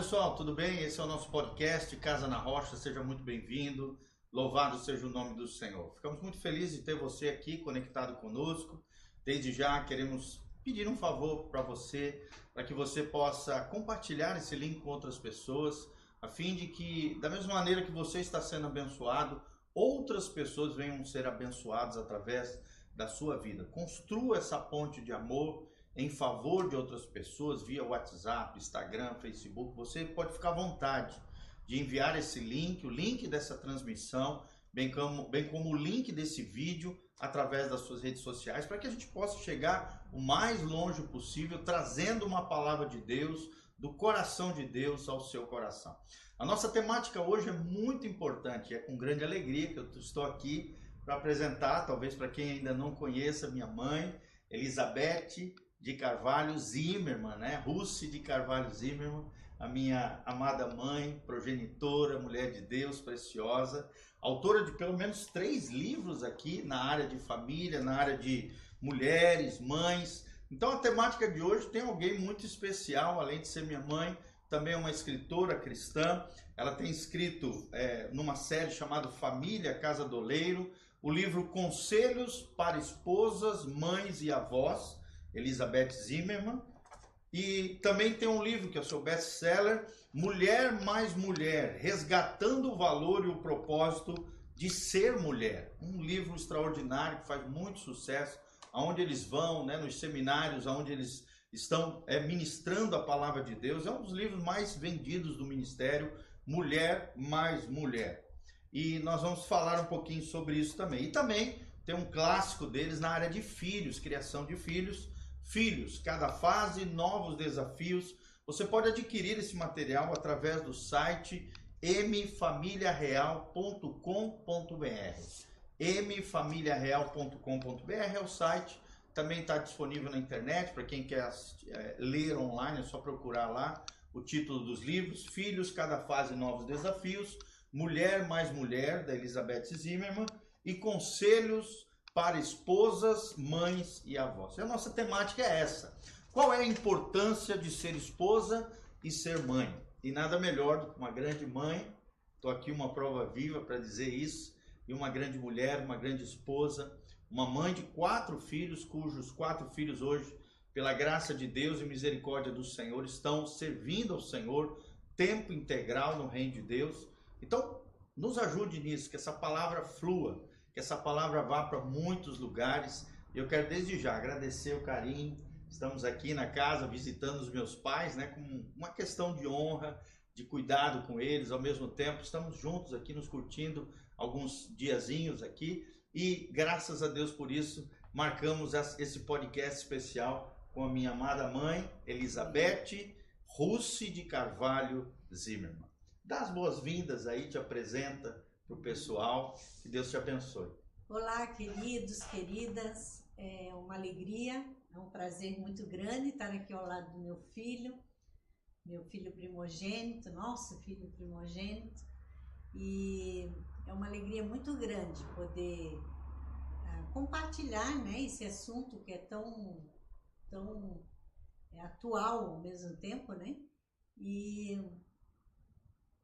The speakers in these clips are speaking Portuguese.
pessoal, tudo bem? Esse é o nosso podcast Casa na Rocha, seja muito bem-vindo. Louvado seja o nome do Senhor. Ficamos muito felizes de ter você aqui conectado conosco. Desde já queremos pedir um favor para você, para que você possa compartilhar esse link com outras pessoas, a fim de que, da mesma maneira que você está sendo abençoado, outras pessoas venham ser abençoadas através da sua vida. Construa essa ponte de amor em favor de outras pessoas via WhatsApp, Instagram, Facebook. Você pode ficar à vontade de enviar esse link, o link dessa transmissão, bem como, bem como o link desse vídeo através das suas redes sociais, para que a gente possa chegar o mais longe possível, trazendo uma palavra de Deus, do coração de Deus ao seu coração. A nossa temática hoje é muito importante, é com grande alegria que eu estou aqui para apresentar, talvez para quem ainda não conheça, minha mãe, Elizabeth de Carvalho Zimmermann, né? Russi de Carvalho Zimmermann, a minha amada mãe, progenitora, mulher de Deus, preciosa, autora de pelo menos três livros aqui na área de família, na área de mulheres, mães. Então a temática de hoje tem alguém muito especial, além de ser minha mãe, também é uma escritora cristã. Ela tem escrito é, numa série chamada Família Casa do Oleiro, o livro Conselhos para Esposas, Mães e Avós Elizabeth Zimmermann. E também tem um livro que é o seu best-seller, Mulher Mais Mulher, Resgatando o Valor e o Propósito de Ser Mulher. Um livro extraordinário que faz muito sucesso, aonde eles vão, né, nos seminários, aonde eles estão é, ministrando a palavra de Deus. É um dos livros mais vendidos do ministério, Mulher Mais Mulher. E nós vamos falar um pouquinho sobre isso também. E também tem um clássico deles na área de filhos, criação de filhos, filhos, cada fase, novos desafios. Você pode adquirir esse material através do site mfamiliareal.com.br. mfamiliareal.com.br é o site, também está disponível na internet para quem quer é, ler online, é só procurar lá o título dos livros: Filhos, cada fase, novos desafios, Mulher mais Mulher, da Elizabeth Zimmermann, e Conselhos para esposas, mães e avós. E a nossa temática é essa. Qual é a importância de ser esposa e ser mãe? E nada melhor do que uma grande mãe, estou aqui uma prova viva para dizer isso, e uma grande mulher, uma grande esposa, uma mãe de quatro filhos, cujos quatro filhos hoje, pela graça de Deus e misericórdia do Senhor, estão servindo ao Senhor tempo integral no reino de Deus. Então, nos ajude nisso, que essa palavra flua, que essa palavra vá para muitos lugares. Eu quero desde já agradecer o carinho. Estamos aqui na casa visitando os meus pais, né, com uma questão de honra, de cuidado com eles, ao mesmo tempo estamos juntos aqui nos curtindo alguns diazinhos aqui e graças a Deus por isso marcamos esse podcast especial com a minha amada mãe Elizabeth Russi de Carvalho Zimmermann. Dá as boas-vindas aí, te apresenta para o pessoal. Que Deus te abençoe. Olá, queridos, queridas. É uma alegria, é um prazer muito grande estar aqui ao lado do meu filho, meu filho primogênito, nosso filho primogênito. E é uma alegria muito grande poder uh, compartilhar né, esse assunto que é tão, tão é, atual ao mesmo tempo, né? E,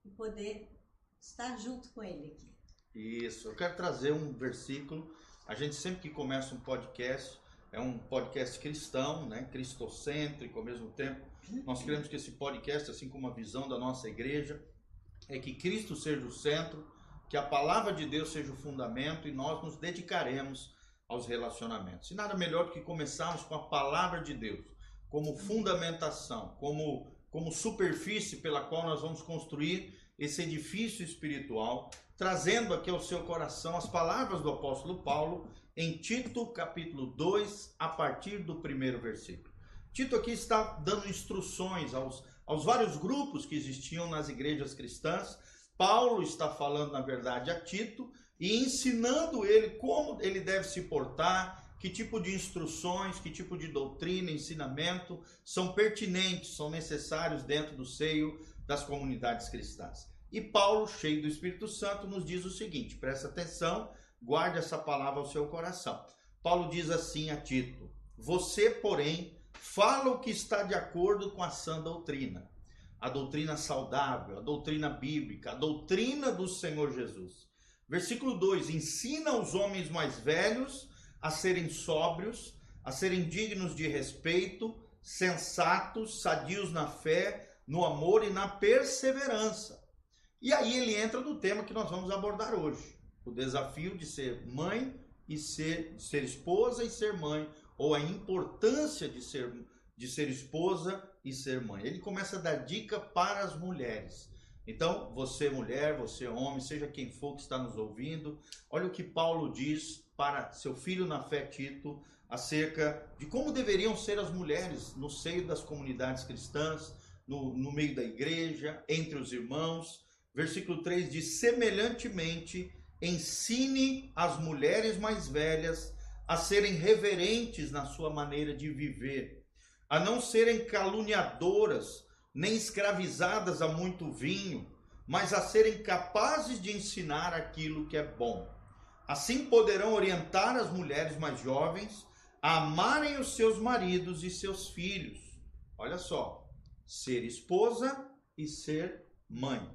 e poder estar junto com ele aqui. Isso, eu quero trazer um versículo. A gente sempre que começa um podcast, é um podcast cristão, né? cristocêntrico ao mesmo tempo. Nós queremos que esse podcast, assim como a visão da nossa igreja, é que Cristo seja o centro, que a palavra de Deus seja o fundamento e nós nos dedicaremos aos relacionamentos. E nada melhor do que começarmos com a palavra de Deus como fundamentação, como, como superfície pela qual nós vamos construir esse edifício espiritual, trazendo aqui ao seu coração as palavras do apóstolo Paulo em Tito, capítulo 2, a partir do primeiro versículo. Tito aqui está dando instruções aos, aos vários grupos que existiam nas igrejas cristãs. Paulo está falando, na verdade, a Tito e ensinando ele como ele deve se portar, que tipo de instruções, que tipo de doutrina, ensinamento são pertinentes, são necessários dentro do seio das comunidades cristãs. E Paulo, cheio do Espírito Santo, nos diz o seguinte: presta atenção, guarde essa palavra ao seu coração. Paulo diz assim a Tito: Você, porém, fala o que está de acordo com a sã doutrina. a doutrina saudável, a doutrina bíblica, a doutrina do Senhor Jesus. Versículo 2: ensina os homens mais velhos a serem sóbrios, a serem dignos de respeito, sensatos, sadios na fé, no amor e na perseverança. E aí ele entra no tema que nós vamos abordar hoje: o desafio de ser mãe e ser, ser esposa e ser mãe, ou a importância de ser, de ser esposa e ser mãe. Ele começa a dar dica para as mulheres. Então, você mulher, você homem, seja quem for que está nos ouvindo, olha o que Paulo diz para seu filho na fé Tito acerca de como deveriam ser as mulheres no seio das comunidades cristãs, no, no meio da igreja, entre os irmãos. Versículo 3 diz: semelhantemente, ensine as mulheres mais velhas a serem reverentes na sua maneira de viver, a não serem caluniadoras, nem escravizadas a muito vinho, mas a serem capazes de ensinar aquilo que é bom. Assim poderão orientar as mulheres mais jovens a amarem os seus maridos e seus filhos. Olha só, ser esposa e ser mãe.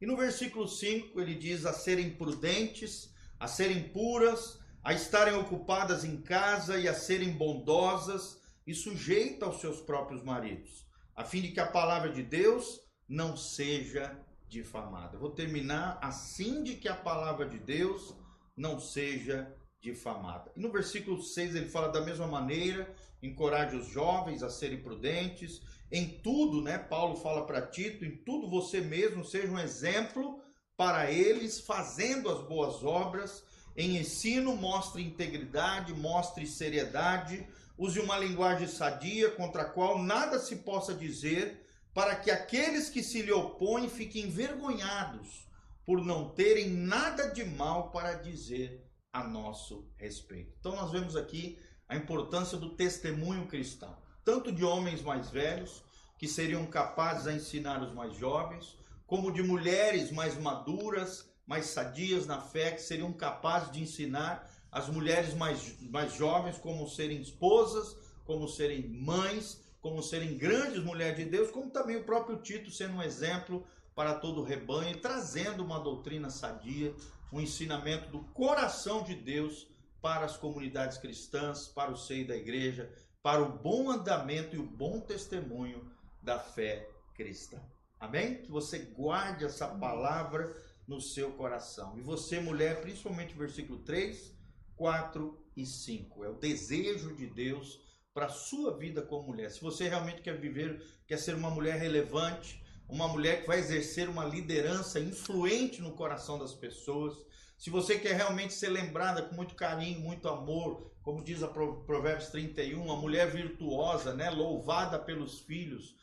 E no versículo 5 ele diz a serem prudentes, a serem puras, a estarem ocupadas em casa e a serem bondosas e sujeitas aos seus próprios maridos, a fim de que a palavra de Deus não seja difamada. Vou terminar assim de que a palavra de Deus não seja difamada. E no versículo 6 ele fala da mesma maneira, encoraje os jovens a serem prudentes, em tudo, né? Paulo fala para Tito, em tudo você mesmo seja um exemplo para eles, fazendo as boas obras, em ensino, mostre integridade, mostre seriedade, use uma linguagem sadia contra a qual nada se possa dizer, para que aqueles que se lhe opõem fiquem envergonhados por não terem nada de mal para dizer a nosso respeito. Então nós vemos aqui a importância do testemunho cristão, tanto de homens mais velhos que seriam capazes a ensinar os mais jovens, como de mulheres mais maduras mais sadias na fé, que seriam capazes de ensinar as mulheres mais, mais jovens como serem esposas, como serem mães, como serem grandes mulheres de Deus, como também o próprio Tito sendo um exemplo para todo o rebanho trazendo uma doutrina sadia, um ensinamento do coração de Deus para as comunidades cristãs, para o seio da igreja, para o bom andamento e o bom testemunho da fé cristã. Amém? Que você guarde essa palavra no seu coração. E você, mulher, principalmente versículo 3, 4 e 5. É o desejo de Deus para a sua vida como mulher. Se você realmente quer viver, quer ser uma mulher relevante, uma mulher que vai exercer uma liderança influente no coração das pessoas, se você quer realmente ser lembrada com muito carinho, muito amor, como diz a Provérbios 31, uma mulher virtuosa, né, louvada pelos filhos,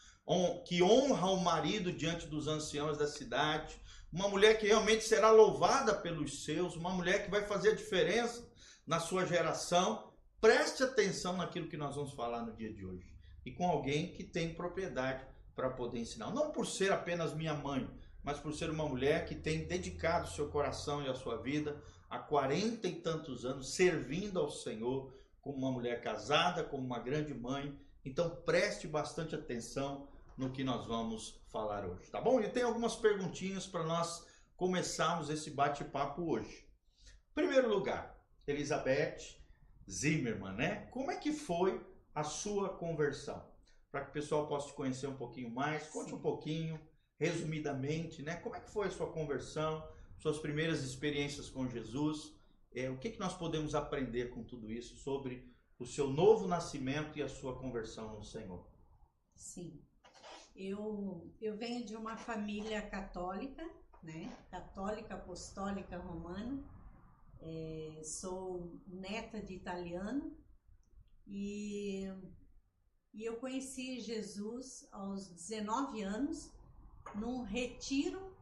que honra o marido diante dos anciãos da cidade, uma mulher que realmente será louvada pelos seus, uma mulher que vai fazer a diferença na sua geração. Preste atenção naquilo que nós vamos falar no dia de hoje. E com alguém que tem propriedade para poder ensinar. Não por ser apenas minha mãe, mas por ser uma mulher que tem dedicado seu coração e a sua vida há quarenta e tantos anos servindo ao Senhor como uma mulher casada, como uma grande mãe. Então preste bastante atenção no que nós vamos falar hoje, tá bom? E tem algumas perguntinhas para nós começarmos esse bate-papo hoje. Primeiro lugar, Elizabeth Zimmermann, né? Como é que foi a sua conversão? Para que o pessoal possa te conhecer um pouquinho mais, conte Sim. um pouquinho, resumidamente, né? Como é que foi a sua conversão, suas primeiras experiências com Jesus? É, o que, que nós podemos aprender com tudo isso sobre o seu novo nascimento e a sua conversão no Senhor? Sim. Eu, eu venho de uma família católica, né? Católica apostólica romana. É, sou neta de italiano e, e eu conheci Jesus aos 19 anos num retiro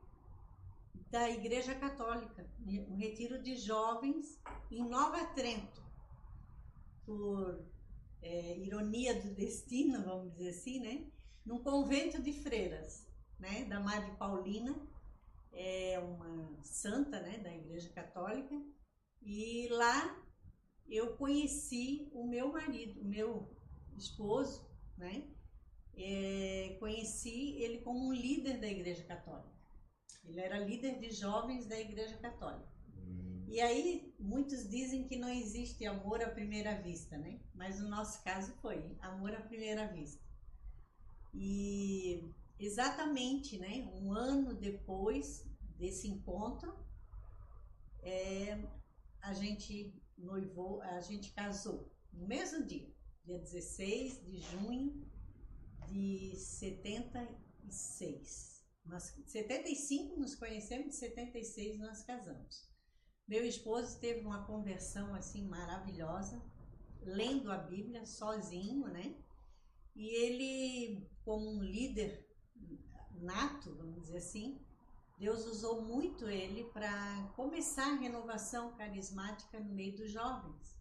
da Igreja Católica, um retiro de jovens em Nova Trento. Por é, ironia do destino, vamos dizer assim, né? num convento de freiras, né, da Madre Paulina, é uma santa, né, da Igreja Católica, e lá eu conheci o meu marido, o meu esposo, né, é, conheci ele como um líder da Igreja Católica. Ele era líder de jovens da Igreja Católica. Hum. E aí, muitos dizem que não existe amor à primeira vista, né? Mas no nosso caso foi amor à primeira vista. E exatamente, né? Um ano depois desse encontro, é, a gente noivou, a gente casou no mesmo dia, dia 16 de junho de 76. Nós, 75 nos conhecemos, de 76 nós casamos. Meu esposo teve uma conversão assim maravilhosa, lendo a Bíblia sozinho, né? E ele, como um líder nato, vamos dizer assim, Deus usou muito ele para começar a renovação carismática no meio dos jovens.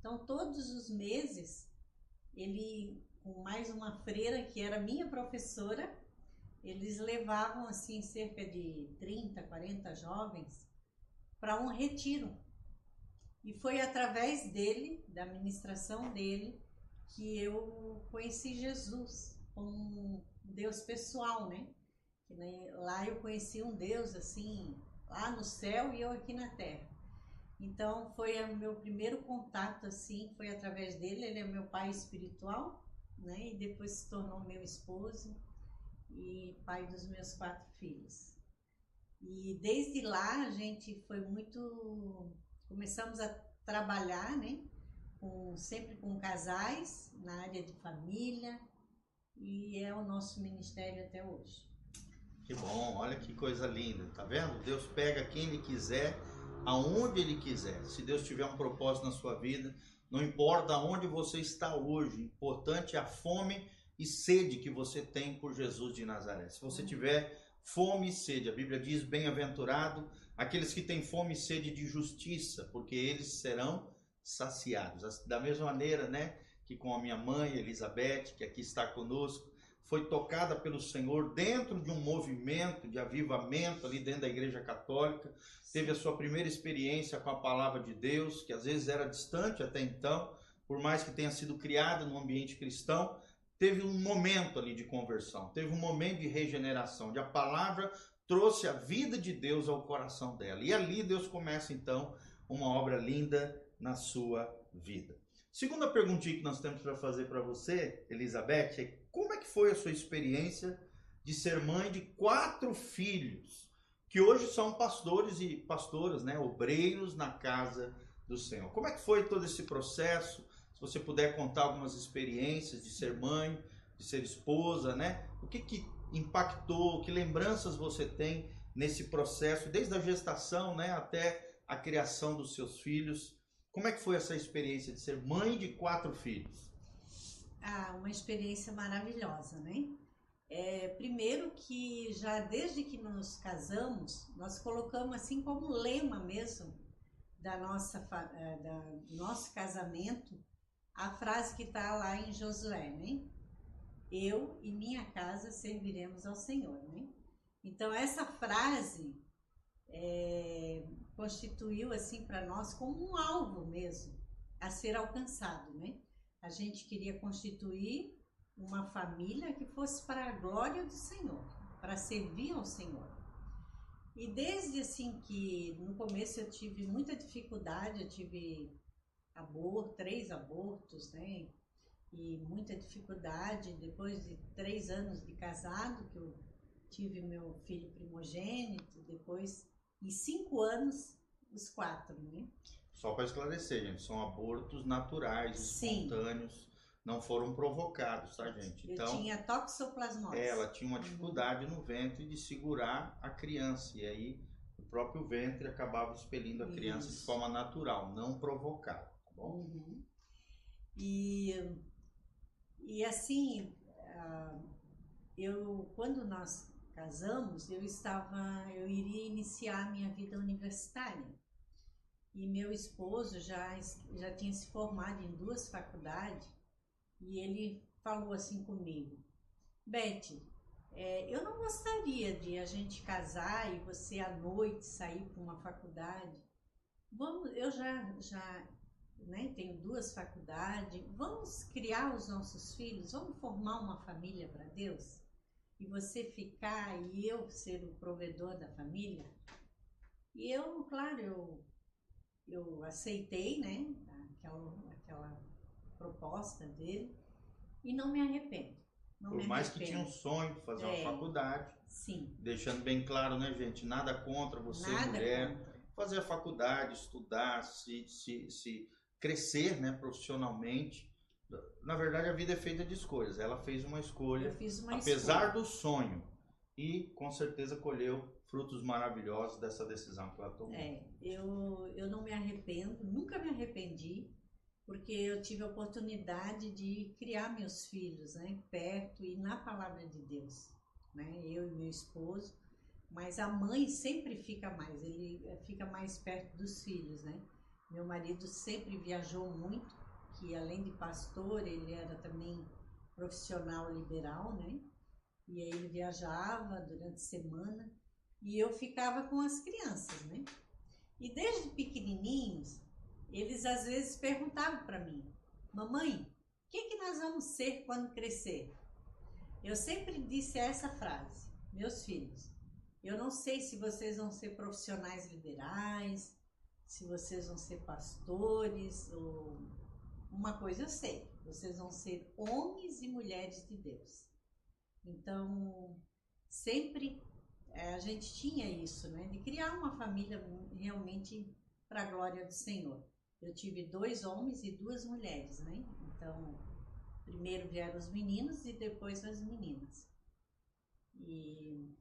Então, todos os meses, ele, com mais uma freira que era minha professora, eles levavam assim cerca de 30, 40 jovens para um retiro. E foi através dele, da ministração dele, que eu conheci Jesus como um Deus pessoal, né? Né, lá eu conheci um Deus assim, lá no céu e eu aqui na terra. Então foi o meu primeiro contato assim, foi através dele, ele é meu pai espiritual, né? E depois se tornou meu esposo e pai dos meus quatro filhos. E desde lá a gente foi muito começamos a trabalhar, né? Com, sempre com casais na área de família e é o nosso ministério até hoje. Que bom, olha que coisa linda, tá vendo? Deus pega quem Ele quiser, aonde Ele quiser. Se Deus tiver um propósito na sua vida, não importa onde você está hoje, importante é a fome e sede que você tem por Jesus de Nazaré. Se você tiver fome e sede, a Bíblia diz: bem-aventurado aqueles que têm fome e sede de justiça, porque eles serão saciados. Da mesma maneira, né, que com a minha mãe Elizabeth, que aqui está conosco, foi tocada pelo Senhor dentro de um movimento de avivamento ali dentro da Igreja Católica, teve a sua primeira experiência com a palavra de Deus, que às vezes era distante até então, por mais que tenha sido criada no ambiente cristão, teve um momento ali de conversão, teve um momento de regeneração, de a palavra trouxe a vida de Deus ao coração dela. E ali Deus começa então uma obra linda na sua vida. Segunda perguntinha que nós temos para fazer para você, Elizabeth, é como é que foi a sua experiência de ser mãe de quatro filhos, que hoje são pastores e pastoras, né, obreiros na casa do Senhor. Como é que foi todo esse processo? Se você puder contar algumas experiências de ser mãe, de ser esposa, né? O que que impactou, que lembranças você tem nesse processo, desde a gestação, né, até a criação dos seus filhos? Como é que foi essa experiência de ser mãe de quatro filhos? Ah, uma experiência maravilhosa, né? É, primeiro que já desde que nos casamos, nós colocamos assim como lema mesmo da nossa é, da, do nosso casamento a frase que está lá em Josué, né? Eu e minha casa serviremos ao Senhor, né? Então essa frase é, constituiu assim para nós como um alvo mesmo a ser alcançado, né? A gente queria constituir uma família que fosse para a glória do Senhor, para servir ao Senhor. E desde assim que no começo eu tive muita dificuldade, eu tive aborto, três abortos, né? E muita dificuldade depois de três anos de casado que eu tive meu filho primogênito, depois em cinco anos, os quatro, né? Só para esclarecer, gente, são abortos naturais, Sim. espontâneos, não foram provocados, tá, gente? Então, Eu tinha toxoplasmose. Ela tinha uma uhum. dificuldade uhum. no ventre de segurar a criança, e aí o próprio ventre acabava expelindo a criança Isso. de forma natural, não provocada, tá bom? Uhum. E, e assim, ah, eu, quando nós casamos, eu estava, eu iria iniciar a minha vida universitária. E meu esposo já, já tinha se formado em duas faculdades e ele falou assim comigo: Beth, é, eu não gostaria de a gente casar e você à noite sair para uma faculdade. Vamos, eu já, já né? Tenho duas faculdades. Vamos criar os nossos filhos, vamos formar uma família para Deus? E você ficar e eu ser o provedor da família? E eu, claro, eu, eu aceitei, né? Aquela, aquela proposta dele e não me arrependo. Não Por me mais arrependo. que tinha um sonho de fazer É. uma faculdade, Sim, deixando bem claro, né, gente? Nada contra você, nada mulher. contra. fazer a faculdade, estudar, se, se, se crescer né, profissionalmente. Na verdade, a vida é feita de escolhas. Ela fez uma Eu escolha, fiz uma apesar escolha. do sonho, e com certeza colheu frutos maravilhosos dessa decisão que ela tomou. É, eu, eu não me arrependo, nunca me arrependi, porque eu tive a oportunidade de criar meus filhos, né, perto e na palavra de Deus, né, eu e meu esposo, mas a mãe sempre fica mais, ele eh, fica mais perto dos filhos, né. Meu marido sempre viajou muito, que além de pastor, ele era também profissional liberal, né, e aí ele viajava durante a semana, e eu ficava com as crianças, né? E desde pequenininhos, eles às vezes perguntavam para mim: Mamãe, o que, que nós vamos ser quando crescer? Eu sempre disse essa frase: Meus filhos, eu não sei se vocês vão ser profissionais liberais, se vocês vão ser pastores, ou uma coisa eu sei: vocês vão ser homens e mulheres de Deus. Então, sempre é, a gente tinha isso, né? De criar uma família realmente para a glória do Senhor. Eu tive dois homens e duas mulheres, né? Então, primeiro vieram os meninos e depois as meninas. E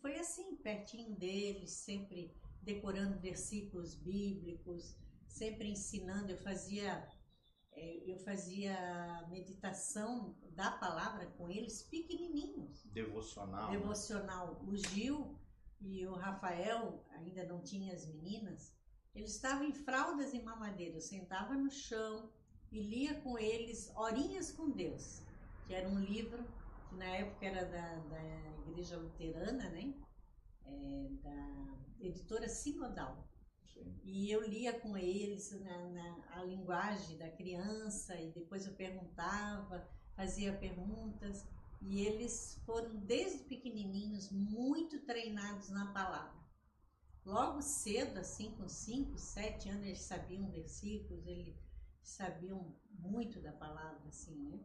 foi assim, pertinho deles, sempre decorando versículos bíblicos, sempre ensinando. Eu fazia eu fazia meditação da palavra com eles pequenininhos Devocional. né? devocional. O Gil e o Rafael, ainda não tinha as meninas, eles estavam em fraldas e mamadeira. Eu sentava no chão e lia com eles Horinhas com Deus, que era um livro que na época era da, da Igreja Luterana, né? É, da editora Sinodal. Sim. E eu lia com eles na, na- a linguagem da criança e depois eu perguntava, fazia perguntas e eles foram desde pequenininhos muito treinados na palavra. Logo cedo, assim com 5, 7 anos, eles sabiam versículos, eles sabiam muito da palavra, assim, né?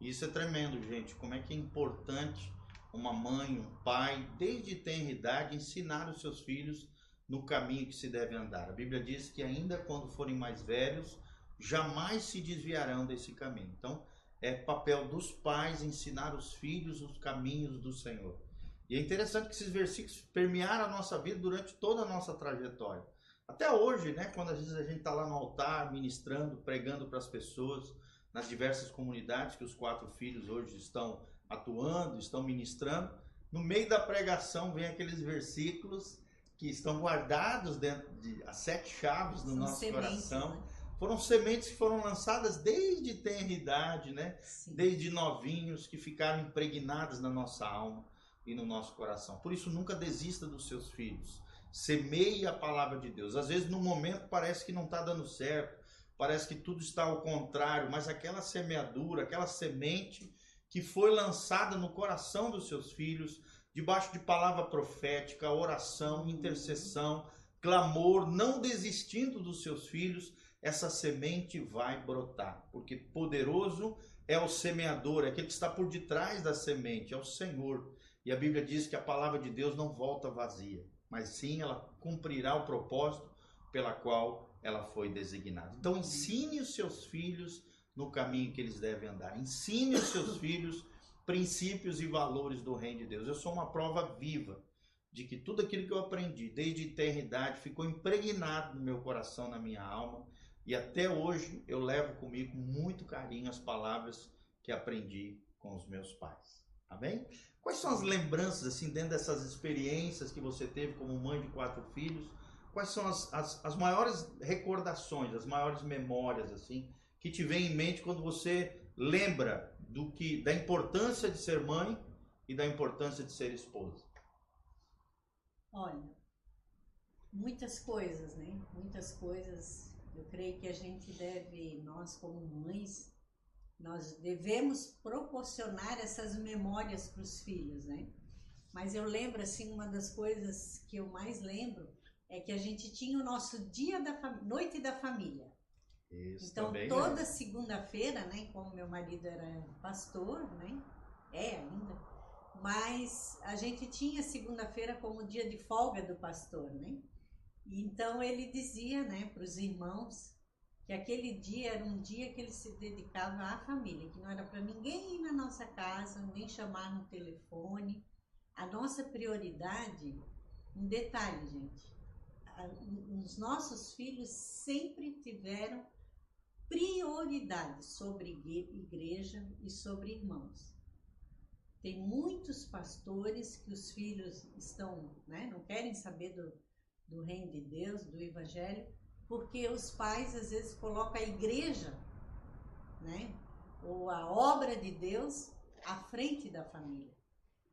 Isso é tremendo, gente. Como é que é importante uma mãe, um pai, desde tenra idade, ensinar os seus filhos no caminho que se deve andar. A Bíblia diz que ainda quando forem mais velhos, jamais se desviarão desse caminho. Então, é papel dos pais ensinar os filhos os caminhos do Senhor. E é interessante que esses versículos permearam a nossa vida durante toda a nossa trajetória. Até hoje, né, quando às vezes a gente está lá no altar, ministrando, pregando para as pessoas, nas diversas comunidades que os quatro filhos hoje estão atuando, estão ministrando, no meio da pregação vem aqueles versículos que estão guardados dentro de as sete chaves no São nosso sementes, coração. né? Foram sementes que foram lançadas desde tenra idade, né? Sim. desde novinhos que ficaram impregnadas na nossa alma e no nosso coração. Por isso, nunca desista dos seus filhos. Semeie a palavra de Deus. Às vezes, no momento, parece que não está dando certo, parece que tudo está ao contrário, mas aquela semeadura, aquela semente que foi lançada no coração dos seus filhos, debaixo de palavra profética, oração, intercessão, clamor, não desistindo dos seus filhos, essa semente vai brotar, porque poderoso é o semeador, é aquele que está por detrás da semente, é o Senhor. E a Bíblia diz que a palavra de Deus não volta vazia, mas sim ela cumprirá o propósito pela qual ela foi designada. Então ensine os seus filhos no caminho que eles devem andar. Ensine os seus filhos princípios e valores do reino de Deus. Eu sou uma prova viva de que tudo aquilo que eu aprendi desde eternidade ficou impregnado no meu coração, na minha alma, e até hoje eu levo comigo com muito carinho as palavras que aprendi com os meus pais. Amém? Quais são as lembranças, assim, dentro dessas experiências que você teve como mãe de quatro filhos? Quais são as, as, as maiores recordações, as maiores memórias, assim, que te vem em mente quando você lembra do que, da importância de ser mãe e da importância de ser esposa? Olha, muitas coisas, né? Muitas coisas Eu creio que a gente deve, nós como mães, nós devemos proporcionar essas memórias para os filhos, né? Mas eu lembro, assim, uma das coisas que eu mais lembro é que a gente tinha o nosso dia da noite da família. Isso então, também toda é. segunda-feira, né? Como meu marido era pastor, né? É ainda. Mas a gente tinha segunda-feira como dia de folga do pastor, né? Então ele dizia, né, para os irmãos que aquele dia era um dia que ele se dedicava à família, que não era para ninguém ir na nossa casa, nem chamar no telefone. A nossa prioridade, um detalhe, gente, os nossos filhos sempre tiveram prioridade sobre igreja e sobre irmãos. Tem muitos pastores que os filhos estão, né, não querem saber do, do reino de Deus, do evangelho, porque os pais às vezes colocam a igreja, né, ou a obra de Deus à frente da família.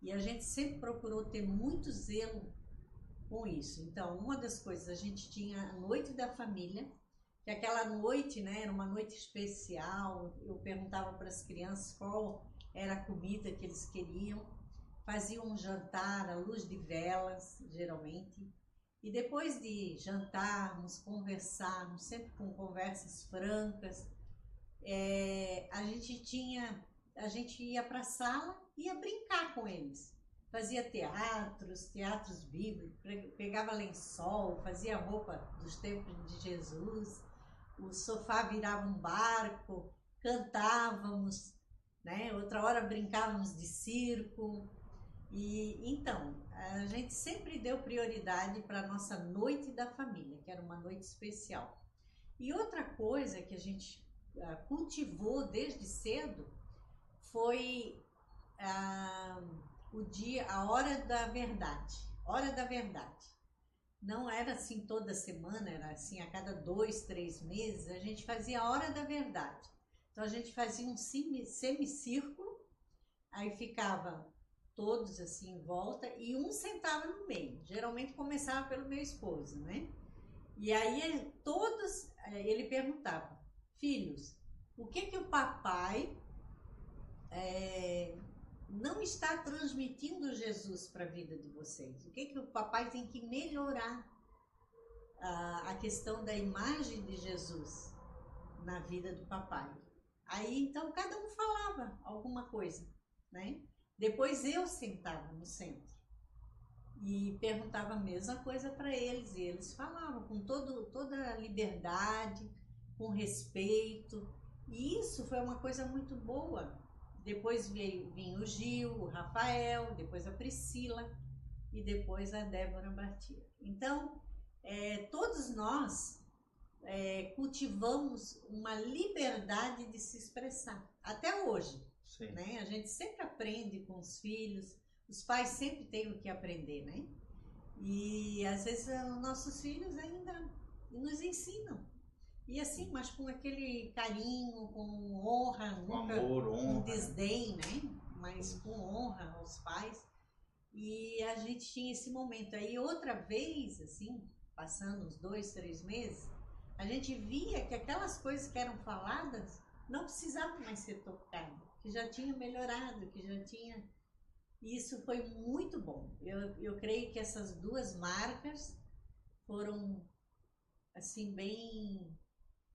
E a gente sempre procurou ter muito zelo com isso. Então, uma das coisas, a gente tinha a noite da família, que aquela noite, né, era uma noite especial. Eu perguntava para as crianças qual era a comida que eles queriam. Faziam um jantar à luz de velas, geralmente. E depois de jantarmos, conversarmos, sempre com conversas francas, é, a gente tinha, a gente ia para a sala e ia brincar com eles. Fazia teatros, teatros bíblicos, pegava lençol, fazia roupa dos tempos de Jesus, o sofá virava um barco, cantávamos, né? Outra hora brincávamos de circo. E então, a gente sempre deu prioridade para a nossa noite da família, que era uma noite especial. E outra coisa que a gente uh, cultivou desde cedo foi uh, o dia, a hora da verdade. Hora da verdade. Não era assim toda semana, era assim a cada dois, três meses, a gente fazia a hora da verdade. Então a gente fazia um semicírculo, aí ficava todos assim em volta e um sentava no meio. Geralmente começava pelo meu esposo, né? E aí todos, eh, ele perguntava, filhos, o que que o papai é, não está transmitindo Jesus para a vida de vocês? O que que o papai tem que melhorar a, a questão da imagem de Jesus na vida do papai? Aí então cada um falava alguma coisa, né? Depois eu sentava no centro e perguntava a mesma coisa para eles e eles falavam com todo, toda a liberdade, com respeito. E isso foi uma coisa muito boa. Depois veio, vinha o Gil, o Rafael, depois a Priscila e depois a Débora Batia. Então, é, todos nós é, cultivamos uma liberdade de se expressar, até hoje. Sim. Né? A gente sempre aprende com os filhos, os pais sempre têm o que aprender, né? E às vezes os nossos filhos ainda nos ensinam. E assim, mas com aquele carinho, com honra, Com nunca amor, honra. com né? desdém, né? Mas com honra aos pais. E a gente tinha esse momento. Aí outra vez, assim, passando uns dois, três meses, a gente via que aquelas coisas que eram faladas não precisavam mais ser tocadas, que já tinha melhorado, que já tinha. Isso foi muito bom. Eu, eu creio que essas duas marcas foram, assim, bem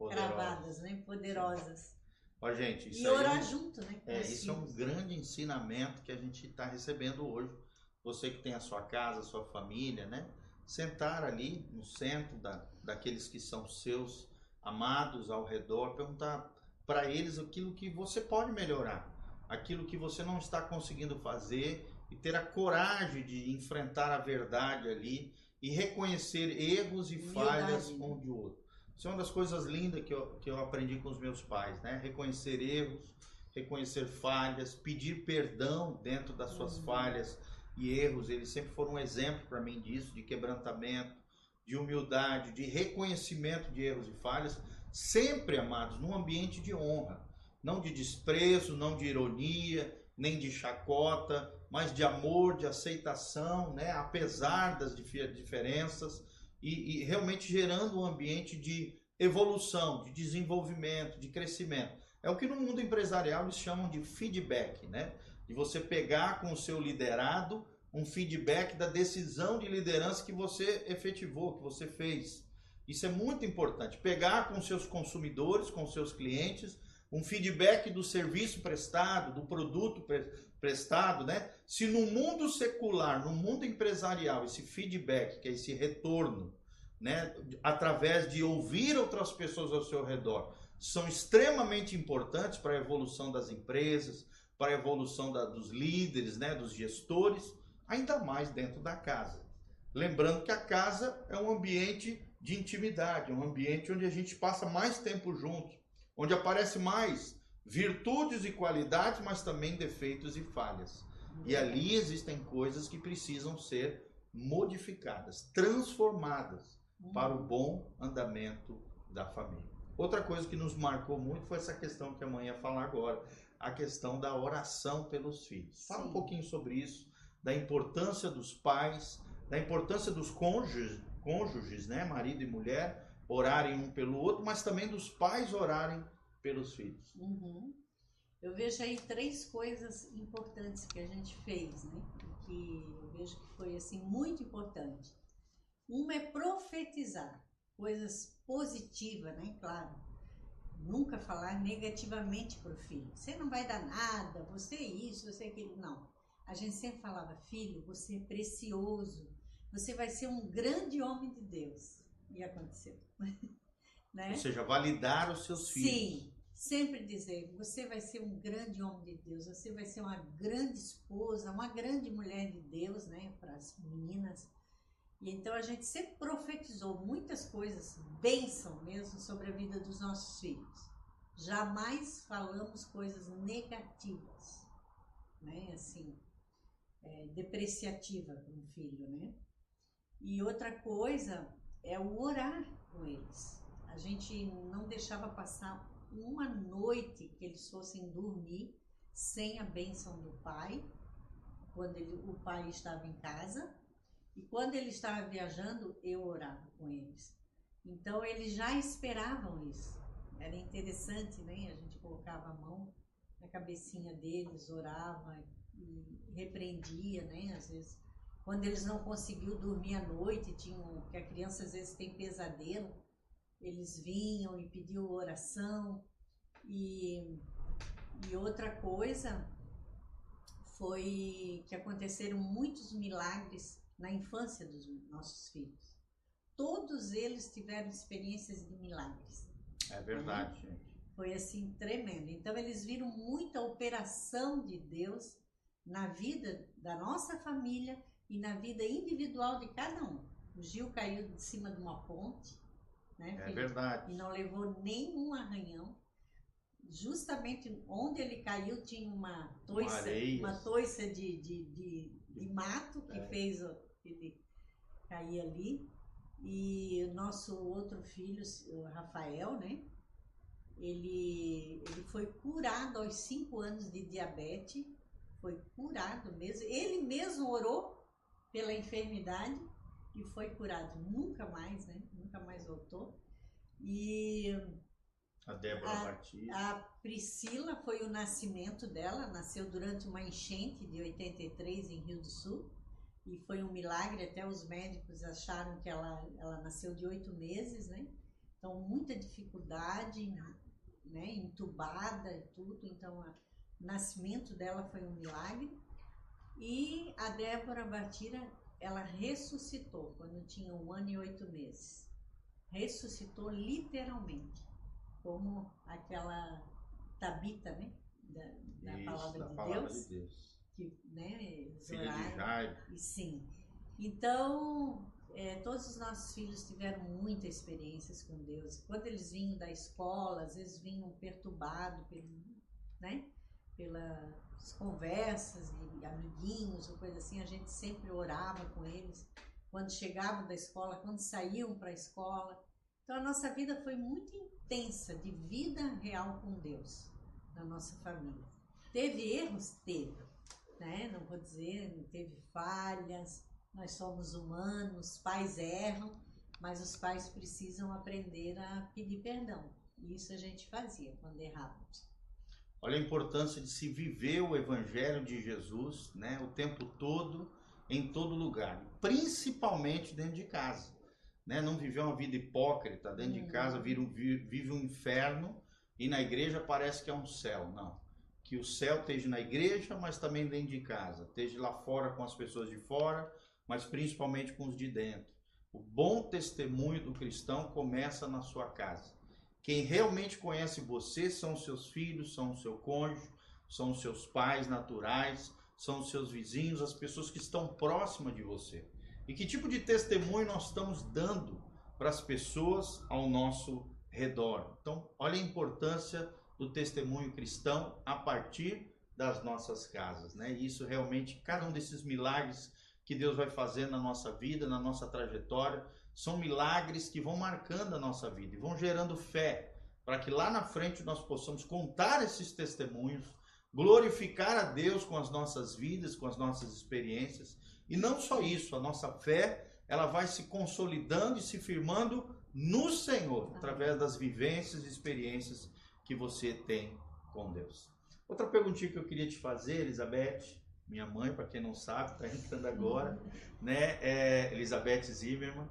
Poderosa. cravadas, né? Poderosas. Ó, gente, isso E aí orar junto, né? É, isso é um filhos. grande ensinamento que a gente está recebendo hoje. Você que tem a sua casa, a sua família, né? Sentar ali no centro da, daqueles que são seus amados ao redor, perguntar para eles aquilo que você pode melhorar, aquilo que você não está conseguindo fazer e ter a coragem de enfrentar a verdade ali e reconhecer erros e Humildade, falhas né? um de outro. Isso é uma das coisas lindas que eu, que eu aprendi com os meus pais, né? Reconhecer erros, reconhecer falhas, pedir perdão dentro das suas Uhum. falhas e erros. Eles sempre foram um exemplo para mim disso, de quebrantamento, de humildade, de reconhecimento de erros e falhas, sempre, amados, num ambiente de honra, não de desprezo, não de ironia, nem de chacota, mas de amor, de aceitação, né? apesar das dif- diferenças, e, e realmente gerando um ambiente de evolução, de desenvolvimento, de crescimento. É o que no mundo empresarial eles chamam de feedback, né? De você pegar com o seu liderado um feedback da decisão de liderança que você efetivou, que você fez. Isso é muito importante. Pegar com seus consumidores, com seus clientes, um feedback do serviço prestado, do produto prestado, né? Se no mundo secular, no mundo empresarial, esse feedback, que é esse retorno, né, através de ouvir outras pessoas ao seu redor, são extremamente importantes para a evolução das empresas, para a evolução da, dos líderes, né, dos gestores, ainda mais dentro da casa. Lembrando que a casa é um ambiente de intimidade, um ambiente onde a gente passa mais tempo junto, onde aparece mais virtudes e qualidades, mas também defeitos e falhas. E ali existem coisas que precisam ser modificadas, transformadas para o bom andamento da família. Outra coisa que nos marcou muito foi essa questão que a mãe ia falar agora, a questão da oração pelos filhos. Fala Sim. um pouquinho sobre isso, da importância dos pais, da importância dos cônjuges, cônjuges, né, marido e mulher, orarem um pelo outro, mas também dos pais orarem pelos filhos. Uhum. Eu vejo aí três coisas importantes que a gente fez, né? Que eu vejo que foi assim muito importante. Uma é profetizar coisas positivas, né? Claro. Nunca falar negativamente para o filho. Você não vai dar nada, você é isso, você é aquilo. Não. A gente sempre falava, filho, você é precioso, você vai ser um grande homem de Deus. E aconteceu. né? Ou seja, validar os seus filhos. Sim, sempre dizer, você vai ser um grande homem de Deus, você vai ser uma grande esposa, uma grande mulher de Deus, né, para as meninas. E então a gente sempre profetizou muitas coisas, bênção mesmo, sobre a vida dos nossos filhos. Jamais falamos coisas negativas, né, assim, é, depreciativa para um filho, né. E outra coisa é o orar com eles. A gente não deixava passar uma noite que eles fossem dormir sem a bênção do pai, quando ele, o pai estava em casa. E quando ele estava viajando, eu orava com eles. Então eles já esperavam isso. Era interessante, né? A gente colocava a mão na cabecinha deles, orava e repreendia, né? Às vezes, quando eles não conseguiam dormir à noite, tinham, que a criança às vezes tem pesadelo, eles vinham e pediam oração. E, e outra coisa foi que aconteceram muitos milagres na infância dos nossos filhos. Todos eles tiveram experiências de milagres. É verdade, né? gente. Foi assim tremendo. Então eles viram muita operação de Deus na vida da nossa família e na vida individual de cada um. O Gil caiu de cima de uma ponte, né? É verdade. E não levou nenhum arranhão. Justamente onde ele caiu tinha uma toiça, uma, uma toiça de, de, de, de, mato que é. fez ele cair ali. E o nosso outro filho, o Rafael, né? Ele, ele foi curado aos 5 anos de diabetes, foi curado mesmo. Ele mesmo orou pela enfermidade e foi curado. Nunca mais, né? Nunca mais voltou. E a Débora a, Batista. A Priscila foi o nascimento dela, nasceu durante uma enchente de 83 em Rio do Sul. E foi um milagre, até os médicos acharam que ela, ela nasceu de oito meses, né? Então, muita dificuldade, né? Entubada e tudo. Então, o nascimento dela foi um milagre. E a Débora Batira ela ressuscitou quando tinha um ano e oito meses. Ressuscitou literalmente, como aquela Tabita, né? Da, da Isso, palavra, da de, palavra Deus, de Deus. Que, né, Filha de Jairo. Sim. Então, é, todos os nossos filhos tiveram muitas experiências com Deus. Quando eles vinham da escola, às vezes vinham perturbados né, pela conversas de amiguinhos ou coisa assim, a gente sempre orava com eles quando chegavam da escola, quando saíam para a escola. Então a nossa vida foi muito intensa de vida real com Deus na nossa família. Teve erros? Teve, né? Não vou dizer, teve falhas. Nós somos humanos, pais erram, mas os pais precisam aprender a pedir perdão. E isso a gente fazia quando errávamos. Olha a importância de se viver o evangelho de Jesus, né, o tempo todo, em todo lugar, principalmente dentro de casa, né? Não viver uma vida hipócrita dentro de casa, Uhum. vive um, vive um inferno e na igreja parece que é um céu, não. Que o céu esteja na igreja, mas também dentro de casa, esteja lá fora com as pessoas de fora, mas principalmente com os de dentro. O bom testemunho do cristão começa na sua casa. Quem realmente conhece você são seus filhos, são o seu cônjuge, são os seus pais naturais, são os seus vizinhos, as pessoas que estão próximas de você. E que tipo de testemunho nós estamos dando para as pessoas ao nosso redor? Então, olha a importância do testemunho cristão a partir das nossas casas, né? E isso realmente, cada um desses milagres que Deus vai fazer na nossa vida, na nossa trajetória, são milagres que vão marcando a nossa vida e vão gerando fé para que lá na frente nós possamos contar esses testemunhos, glorificar a Deus com as nossas vidas, com as nossas experiências. E não só isso, a nossa fé, ela vai se consolidando e se firmando no Senhor, através das vivências e experiências que você tem com Deus. Outra perguntinha que eu queria te fazer, Elizabeth, minha mãe, para quem não sabe, está entrando agora, né? É Elizabeth Zimmermann.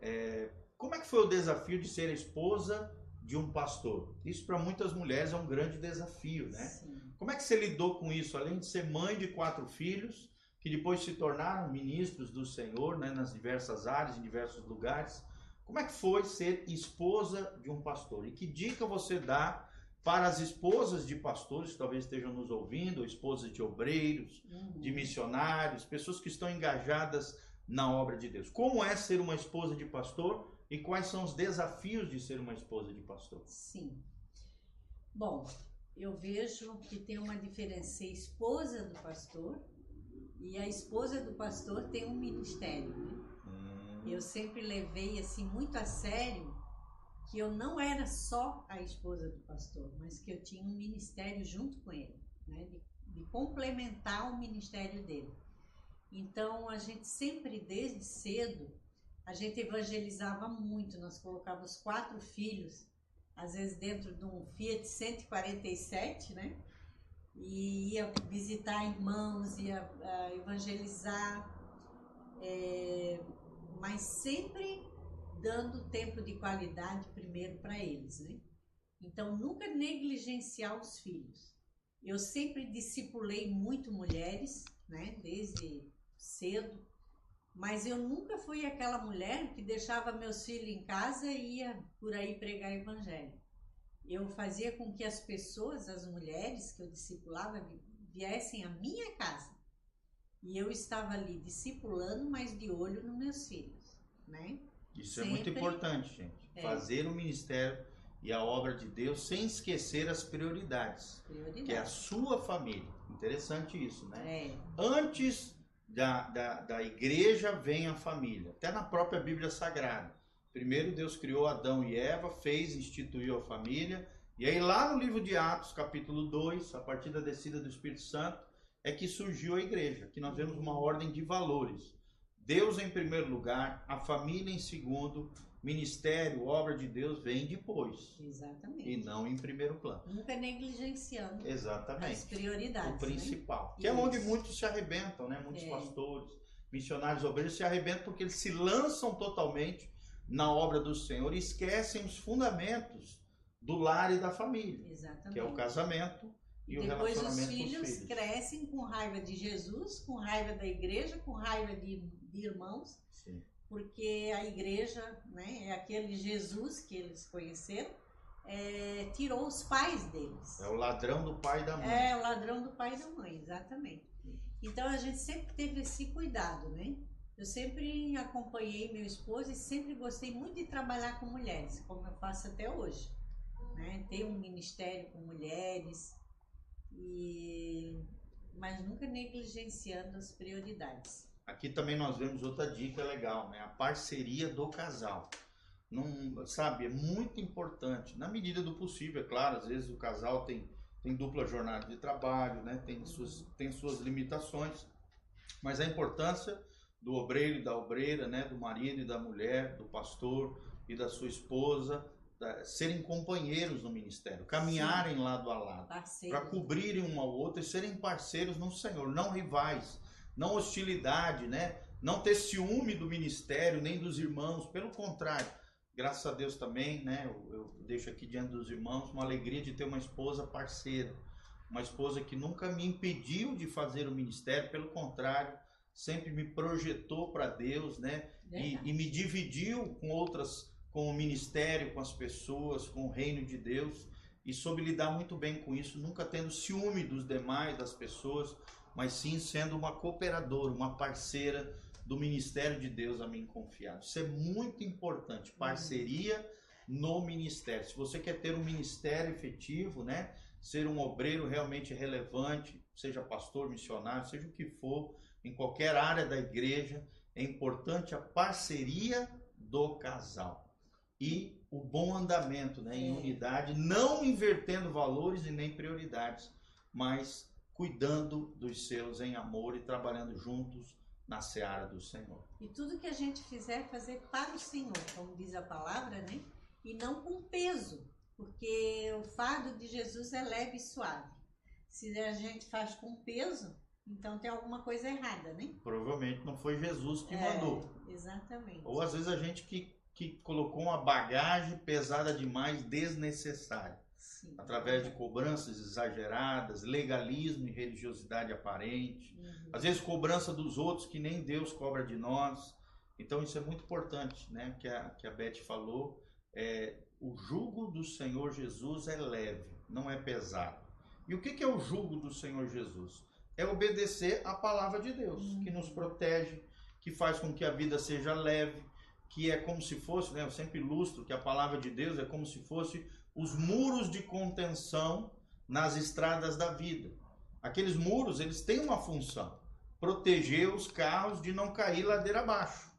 É, como é que foi o desafio de ser a esposa de um pastor? Isso para muitas mulheres é um grande desafio, né? Sim. Como é que você lidou com isso? Além de ser mãe de quatro filhos, que depois se tornaram ministros do Senhor, né, nas diversas áreas, em diversos lugares. Como é que foi ser esposa de um pastor? E que dica você dá para as esposas de pastores que talvez estejam nos ouvindo, ou esposas de obreiros, Uhum. de missionários, pessoas que estão engajadas na obra de Deus? Como é ser uma esposa de pastor e quais são os desafios de ser uma esposa de pastor? Sim. Bom, eu vejo que tem uma diferença ser esposa do pastor e a esposa do pastor tem um ministério, né? Hum, Eu sempre levei assim muito a sério que eu não era só a esposa do pastor, mas que eu tinha um ministério junto com ele, né? De, de complementar o ministério dele. Então a gente sempre desde cedo a gente evangelizava muito. Nós colocávamos quatro filhos, às vezes dentro de um Fiat 147, né? E ia visitar irmãos, ia ah, evangelizar, é, mas sempre dando tempo de qualidade primeiro para eles, né? Então nunca negligenciar os filhos. Eu sempre discipulei muito mulheres, né? Desde cedo, mas eu nunca fui aquela mulher que deixava meus filhos em casa e ia por aí pregar evangelho. Eu fazia com que as pessoas, as mulheres que eu discipulava, vi- viessem à minha casa. E eu estava ali discipulando, mas de olho nos meus filhos, né? Isso é muito Sempre- importante, gente. É. Fazer o ministério e a obra de Deus sem esquecer as prioridades, que é a sua família. Interessante isso, né? É, Antes da, da, da igreja vem a família. Até na própria Bíblia Sagrada. Primeiro Deus criou Adão e Eva, fez, instituiu a família. E aí lá no livro de Atos, capítulo 2, a partir da descida do Espírito Santo, é que surgiu a igreja, que nós vemos uma ordem de valores. Deus em primeiro lugar, a família em segundo, ministério, obra de Deus vem depois. E exatamente. não em primeiro plano. Nunca negligenciando Exatamente as prioridades. o né? principal. Que é Isso. onde muitos se arrebentam, né? Muitos É. pastores, missionários, obreiros se arrebentam porque eles se lançam totalmente na obra do Senhor e esquecem os fundamentos do lar e da família, Exatamente. que é o casamento e o Depois os filhos os filhos. crescem com raiva de Jesus, com raiva da igreja, com raiva de, de irmãos, Sim. Porque a igreja, né, é aquele Jesus que eles conheceram, é, tirou os pais deles. É o ladrão do pai e da mãe. É, o ladrão do pai e da mãe, exatamente. Então a gente sempre teve esse cuidado, né? Eu sempre acompanhei meu esposo e sempre gostei muito de trabalhar com mulheres, como eu faço até hoje. Né? Ter um ministério com mulheres, e... mas nunca negligenciando as prioridades. Aqui também nós vemos outra dica legal, né? A parceria do casal. Não, sabe, é muito importante. Na medida do possível, é claro, às vezes o casal tem, tem dupla jornada de trabalho, né? Tem suas, tem suas limitações. Mas a importância do obreiro e da obreira, né, do marido e da mulher, do pastor e da sua esposa, da, serem companheiros no ministério, caminharem Sim. lado a lado, para cobrirem um ao outro e serem parceiros no Senhor, não rivais, não hostilidade, né? Não ter ciúme do ministério nem dos irmãos, pelo contrário. Graças a Deus também, né? Eu, eu deixo aqui diante dos irmãos uma alegria de ter uma esposa parceira, uma esposa que nunca me impediu de fazer o ministério, pelo contrário, sempre me projetou para Deus, né? E, e, me dividiu com outras, com o ministério, com as pessoas, com o reino de Deus e soube lidar muito bem com isso, nunca tendo ciúme dos demais, das pessoas, mas sim sendo uma cooperadora, uma parceira do ministério de Deus a mim confiado. Isso é muito importante, parceria no ministério. Se você quer ter um ministério efetivo, né? Ser um obreiro realmente relevante, seja pastor, missionário, seja o que for, em qualquer área da igreja, é importante a parceria do casal e o bom andamento né, em unidade, não invertendo valores e nem prioridades, mas cuidando dos seus em amor e trabalhando juntos na seara do Senhor. E tudo que a gente fizer, fazer para o Senhor, como diz a palavra, né? E não com peso, porque o fardo de Jesus é leve e suave. Se a gente faz com peso, então tem alguma coisa errada, né? Provavelmente não foi Jesus que é, mandou. Exatamente. Ou às vezes a gente que, que colocou uma bagagem pesada demais, desnecessária. Sim. Através de cobranças exageradas, legalismo e religiosidade aparente. Uhum. Às vezes cobrança dos outros que nem Deus cobra de nós. Então isso é muito importante, né? Que a, que a Beth falou. É, o jugo do Senhor Jesus é leve, não é pesado. E o que, que é o jugo do Senhor Jesus? é obedecer a palavra de Deus, uhum. que nos protege, que faz com que a vida seja leve, que é como se fosse, né, eu sempre ilustro que a palavra de Deus é como se fosse os muros de contenção nas estradas da vida. Aqueles muros, eles têm uma função, proteger os carros de não cair ladeira abaixo.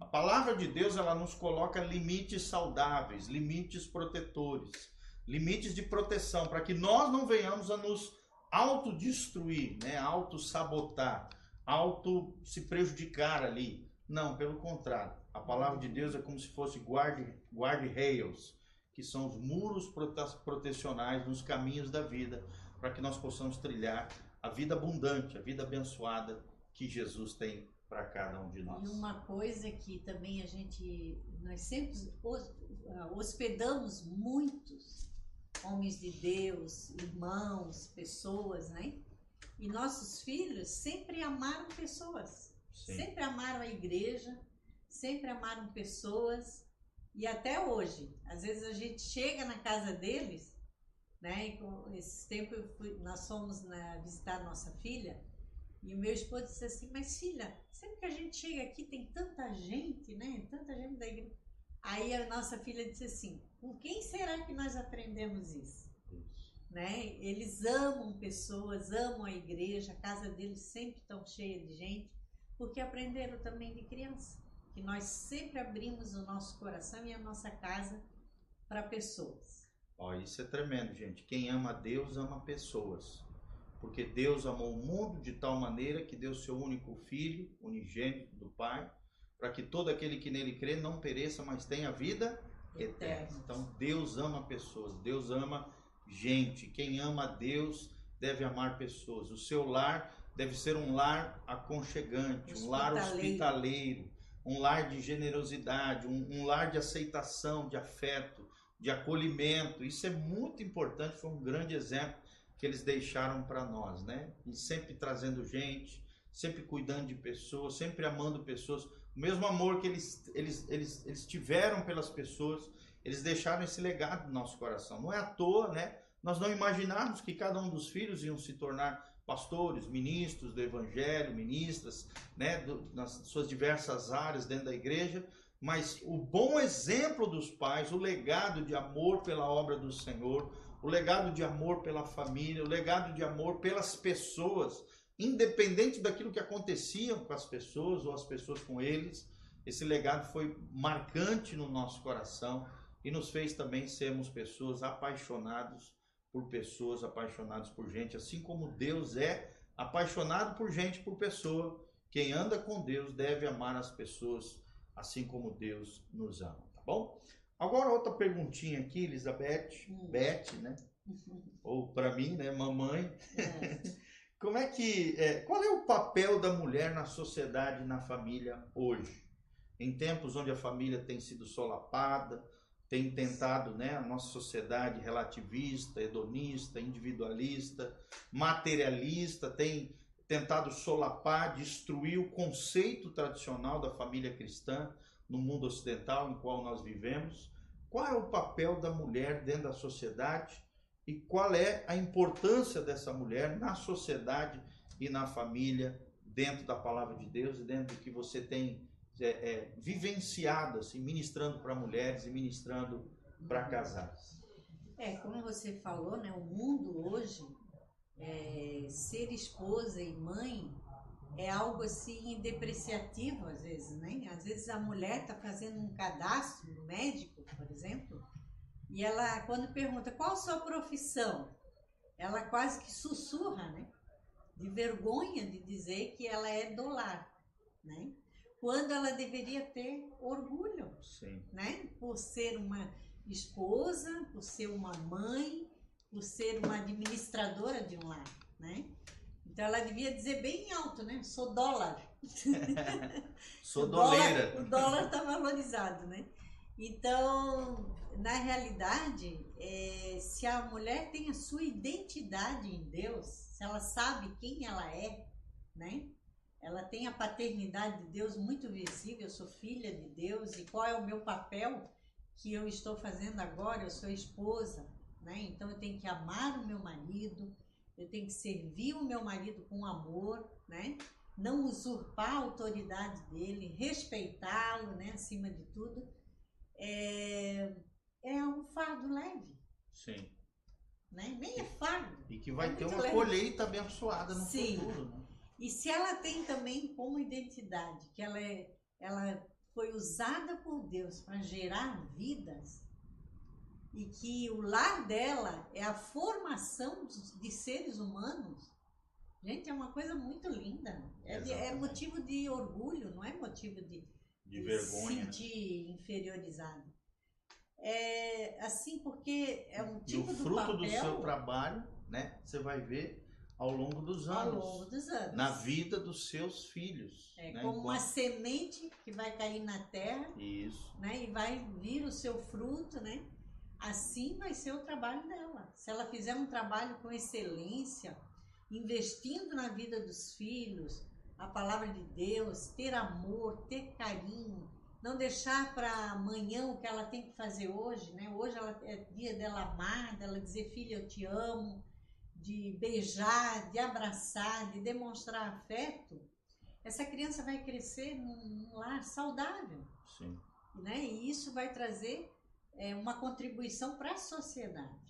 A palavra de Deus, ela nos coloca limites saudáveis, limites protetores, limites de proteção, para que nós não venhamos a nos autodestruir, né? auto-sabotar, auto se prejudicar ali. Não, pelo contrário. A palavra de Deus é como se fosse guarde, guarde rails, que são os muros protecionais nos caminhos da vida, para que nós possamos trilhar a vida abundante, a vida abençoada que Jesus tem para cada um de nós. E uma coisa que também a gente, nós sempre hospedamos muitos homens de Deus, irmãos, pessoas, né? E nossos filhos sempre amaram pessoas, Sim. sempre amaram a igreja, sempre amaram pessoas. E até hoje, às vezes a gente chega na casa deles, né? E com esse tempo fui, nós fomos na, visitar nossa filha e o meu esposo disse assim: Mas filha, sempre que a gente chega aqui tem tanta gente, né? Tanta gente da igreja. Aí a nossa filha disse assim: com quem será que nós aprendemos isso? isso. Né? Eles amam pessoas, amam a igreja, a casa deles sempre tão cheia de gente, porque aprenderam também de criança que nós sempre abrimos o nosso coração e a nossa casa para pessoas. Ó, isso é tremendo, gente. Quem ama Deus ama pessoas. Porque Deus amou o mundo de tal maneira que deu seu único filho, unigênito do Pai, para que todo aquele que nele crê não pereça, mas tenha vida eterna. Então Deus ama pessoas, Deus ama gente. Quem ama Deus deve amar pessoas. O seu lar deve ser um lar aconchegante, um lar hospitaleiro, um lar de generosidade, um, um lar de aceitação, de afeto, de acolhimento. Isso é muito importante, foi um grande exemplo que eles deixaram para nós, né? E sempre trazendo gente, sempre cuidando de pessoas, sempre amando pessoas. O mesmo amor que eles, eles, eles, eles tiveram pelas pessoas, eles deixaram esse legado no nosso coração. Não é à toa, né? Nós não imaginarmos que cada um dos filhos iam se tornar pastores, ministros do evangelho, ministras, né, do, nas suas diversas áreas dentro da igreja, mas o bom exemplo dos pais, o legado de amor pela obra do Senhor, o legado de amor pela família, o legado de amor pelas pessoas, independente daquilo que acontecia com as pessoas ou as pessoas com eles, esse legado foi marcante no nosso coração e nos fez também sermos pessoas apaixonados por pessoas, apaixonados por gente, assim como Deus é apaixonado por gente, por pessoa quem anda com Deus deve amar as pessoas assim como Deus nos ama, tá bom? Agora outra perguntinha aqui, Elizabeth, hum. Beth, né? Ou para mim, né, mamãe. É. Como é que, é, qual é o papel da mulher na sociedade na família hoje? Em tempos onde a família tem sido solapada, tem tentado, né, a nossa sociedade relativista, hedonista, individualista, materialista, tem tentado solapar, destruir o conceito tradicional da família cristã no mundo ocidental em qual nós vivemos. Qual é o papel da mulher dentro da sociedade e qual é a importância dessa mulher na sociedade e na família, dentro da palavra de Deus e dentro do que você tem é, é, vivenciado, assim, ministrando para mulheres e ministrando para casais. É, como você falou, né, o mundo hoje, é, ser esposa e mãe é algo assim depreciativo às vezes, né? Às vezes a mulher está fazendo um cadastro no médico, por exemplo, e ela, quando pergunta qual a sua profissão, ela quase que sussurra, né? De vergonha de dizer que ela é do lar, né? Quando ela deveria ter orgulho, Sim. né? Por ser uma esposa, por ser uma mãe, por ser uma administradora de um lar, né? Então ela devia dizer bem alto, né? Sou dólar. Sou doleira. O dólar está valorizado, né? Então, na realidade, é, se a mulher tem a sua identidade em Deus, se ela sabe quem ela é, né? Ela tem a paternidade de Deus muito visível, eu sou filha de Deus e qual é o meu papel que eu estou fazendo agora? Eu sou esposa, né? Então eu tenho que amar o meu marido, eu tenho que servir o meu marido com amor, né? Não usurpar a autoridade dele, respeitá-lo, né? Acima de tudo é, é um fardo leve. Sim. Né? Nem é fardo. E que vai é ter uma leve. colheita abençoada no Sim. futuro. Né? E se ela tem também como identidade que ela, é, ela foi usada por Deus para gerar vidas, e que o lar dela é a formação de seres humanos, gente, é uma coisa muito linda. É, de, é motivo de orgulho, não é motivo de, de vergonha. sentir inferiorizado. É assim porque é um tipo e o fruto do, papel, do seu trabalho, né? Você vai ver ao longo dos anos. Ao longo dos anos. Na vida dos seus filhos. É né? como Enquanto... uma semente que vai cair na terra. Isso. Né? E vai vir o seu fruto, né? Assim vai ser o trabalho dela. Se ela fizer um trabalho com excelência, investindo na vida dos filhos, a palavra de Deus, ter amor, ter carinho, não deixar para amanhã o que ela tem que fazer hoje, né? Hoje ela, é dia dela amar, dela dizer, filha, eu te amo, de beijar, de abraçar, de demonstrar afeto. Essa criança vai crescer num, lar saudável. Sim. Né? E isso vai trazer é, uma contribuição para a sociedade.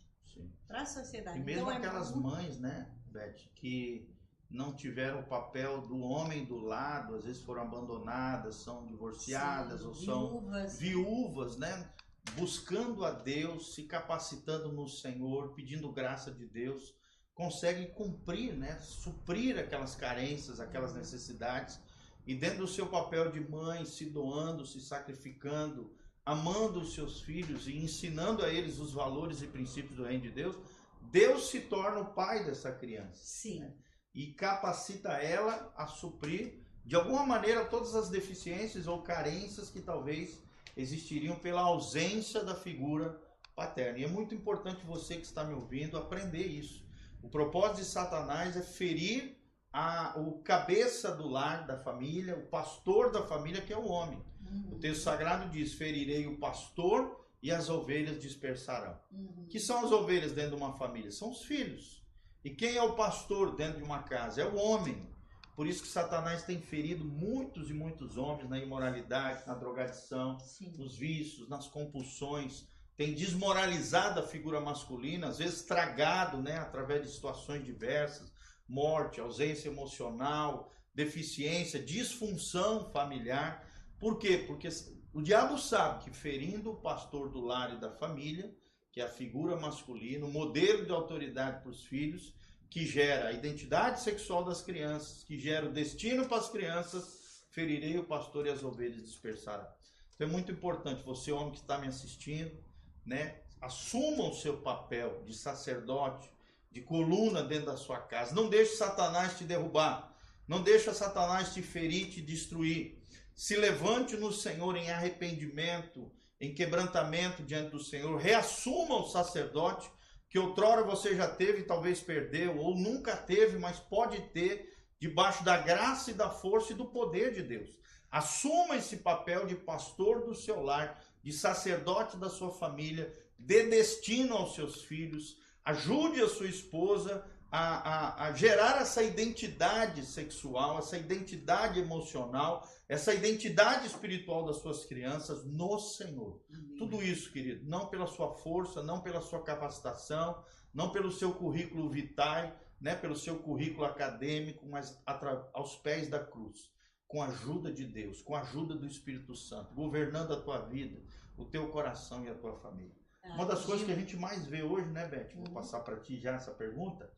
Para a sociedade. E mesmo então, é aquelas é muito... mães, né, Beth, que não tiveram o papel do homem do lado, às vezes foram abandonadas, são divorciadas Sim, ou viúvas. são viúvas, né? Buscando a Deus, se capacitando no Senhor, pedindo graça de Deus, conseguem cumprir, né? Suprir aquelas carências, aquelas uhum. necessidades e dentro do seu papel de mãe, se doando, se sacrificando, amando os seus filhos e ensinando a eles os valores e princípios do reino de Deus, Deus se torna o pai dessa criança. Sim. Né? e capacita ela a suprir de alguma maneira todas as deficiências ou carências que talvez existiriam pela ausência da figura paterna. E é muito importante você que está me ouvindo aprender isso. O propósito de Satanás é ferir a, o cabeça do lar da família, o pastor da família, que é o homem. Uhum. O texto sagrado diz: ferirei o pastor e as ovelhas dispersarão. Uhum. Que são as ovelhas dentro de uma família? São os filhos. E quem é o pastor dentro de uma casa? É o homem. Por isso que Satanás tem ferido muitos e muitos homens na imoralidade, na drogadição, Sim. nos vícios, nas compulsões. Tem desmoralizado a figura masculina, às vezes tragado, né, através de situações diversas, morte, ausência emocional, deficiência, disfunção familiar. Por quê? Porque o diabo sabe que ferindo o pastor do lar e da família, que é a figura masculina, o modelo de autoridade para os filhos, que gera a identidade sexual das crianças, que gera o destino para as crianças, ferirei o pastor e as ovelhas dispersará. Então é muito importante, você homem que está me assistindo, né, assuma o seu papel de sacerdote, de coluna dentro da sua casa. Não deixe Satanás te derrubar. Não deixe Satanás te ferir, te destruir. Se levante no Senhor em arrependimento, em quebrantamento diante do Senhor. Reassuma o sacerdote que outrora você já teve, talvez perdeu, ou nunca teve, mas pode ter, debaixo da graça e da força e do poder de Deus. Assuma esse papel de pastor do seu lar, de sacerdote da sua família, dê destino aos seus filhos, ajude a sua esposa a, a, a, gerar essa identidade sexual, essa identidade emocional, essa identidade espiritual das suas crianças no Senhor. Amém. Tudo isso, querido, não pela sua força, não pela sua capacitação, não pelo seu currículo vitae, né, pelo seu currículo acadêmico, mas aos pés da cruz, com a ajuda de Deus, com a ajuda do Espírito Santo, governando a tua vida, o teu coração e a tua família. Uma das coisas que a gente mais vê hoje, né, Beth? Vou uhum. passar para ti já essa pergunta.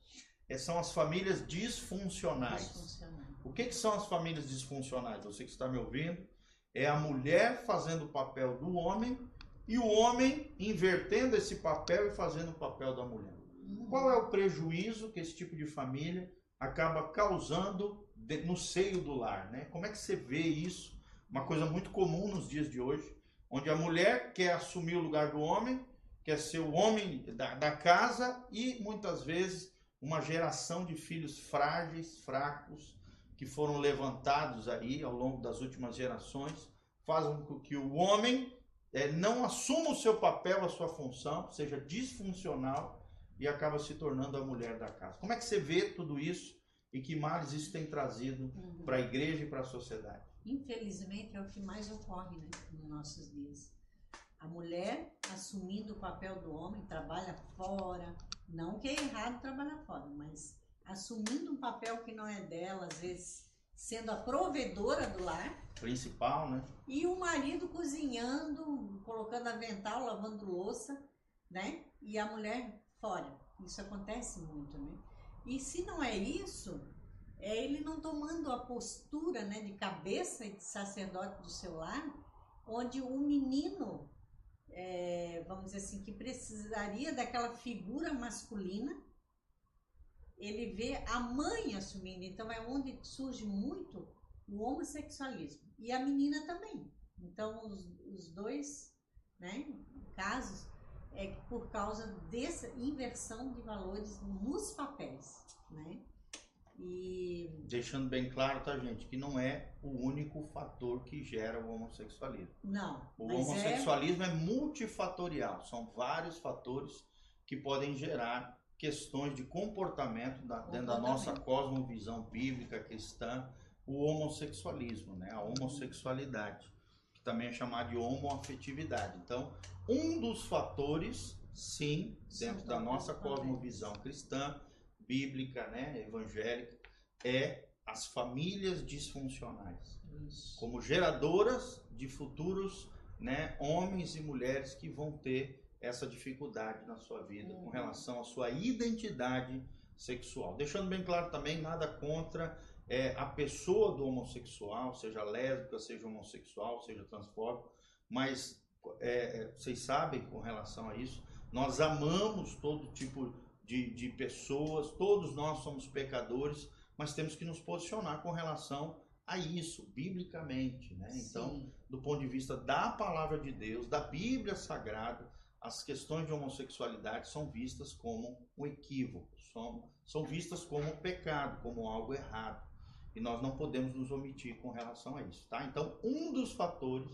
É, são as famílias disfuncionais. Disfuncional. O que, que são as famílias disfuncionais? Você que está me ouvindo, é a mulher fazendo o papel do homem e o homem invertendo esse papel e fazendo o papel da mulher. Uhum. Qual é o prejuízo que esse tipo de família acaba causando no seio do lar, né? Como é que você vê isso? Uma coisa muito comum nos dias de hoje, onde a mulher quer assumir o lugar do homem quer ser o homem da, da casa e muitas vezes uma geração de filhos frágeis, fracos, que foram levantados aí ao longo das últimas gerações, fazem com que o homem é, não assuma o seu papel, a sua função, seja disfuncional e acaba se tornando a mulher da casa. Como é que você vê tudo isso e que males isso tem trazido uhum. para a igreja e para a sociedade? Infelizmente é o que mais ocorre né, nos nossos dias. A mulher assumindo o papel do homem, trabalha fora. Não que é errado trabalhar fora, mas assumindo um papel que não é dela, às vezes sendo a provedora do lar. Principal, né? E o marido cozinhando, colocando avental, lavando louça, né? E a mulher fora. Isso acontece muito, né? E se não é isso, é ele não tomando a postura né, de cabeça e de sacerdote do seu lar, onde o menino é, vamos dizer assim, que precisaria daquela figura masculina, ele vê a mãe assumindo. Então é onde surge muito o homossexualismo. E a menina também. Então os, os dois né, casos é por causa dessa inversão de valores nos papéis. Né? E... Deixando bem claro, tá, gente, que não é o único fator que gera o homossexualismo. Não. O é homossexualismo é... é multifatorial, são vários fatores que podem gerar questões de comportamento, da, dentro da nossa cosmovisão bíblica cristã, o homossexualismo, né? a homossexualidade, também é chamada de homoafetividade. Então, um dos fatores, sim, dentro da nossa cosmovisão cristã, bíblica, né, evangélica, é as famílias disfuncionais, Isso. como geradoras de futuros, né, homens e mulheres que vão ter essa dificuldade na sua vida uhum. com relação à sua identidade sexual. Deixando bem claro também, nada contra é, a pessoa do homossexual, seja lésbica, seja homossexual, seja transfóbico, mas é, é vocês sabem com relação a isso, nós amamos todo tipo de, de pessoas, todos nós somos pecadores, mas temos que nos posicionar com relação a isso, biblicamente. Né? Então, do ponto de vista da palavra de Deus, da Bíblia Sagrada, as questões de homossexualidade são vistas como um equívoco, são, são vistas como um pecado, como algo errado. E nós não podemos nos omitir com relação a isso. Tá? Então, um dos fatores,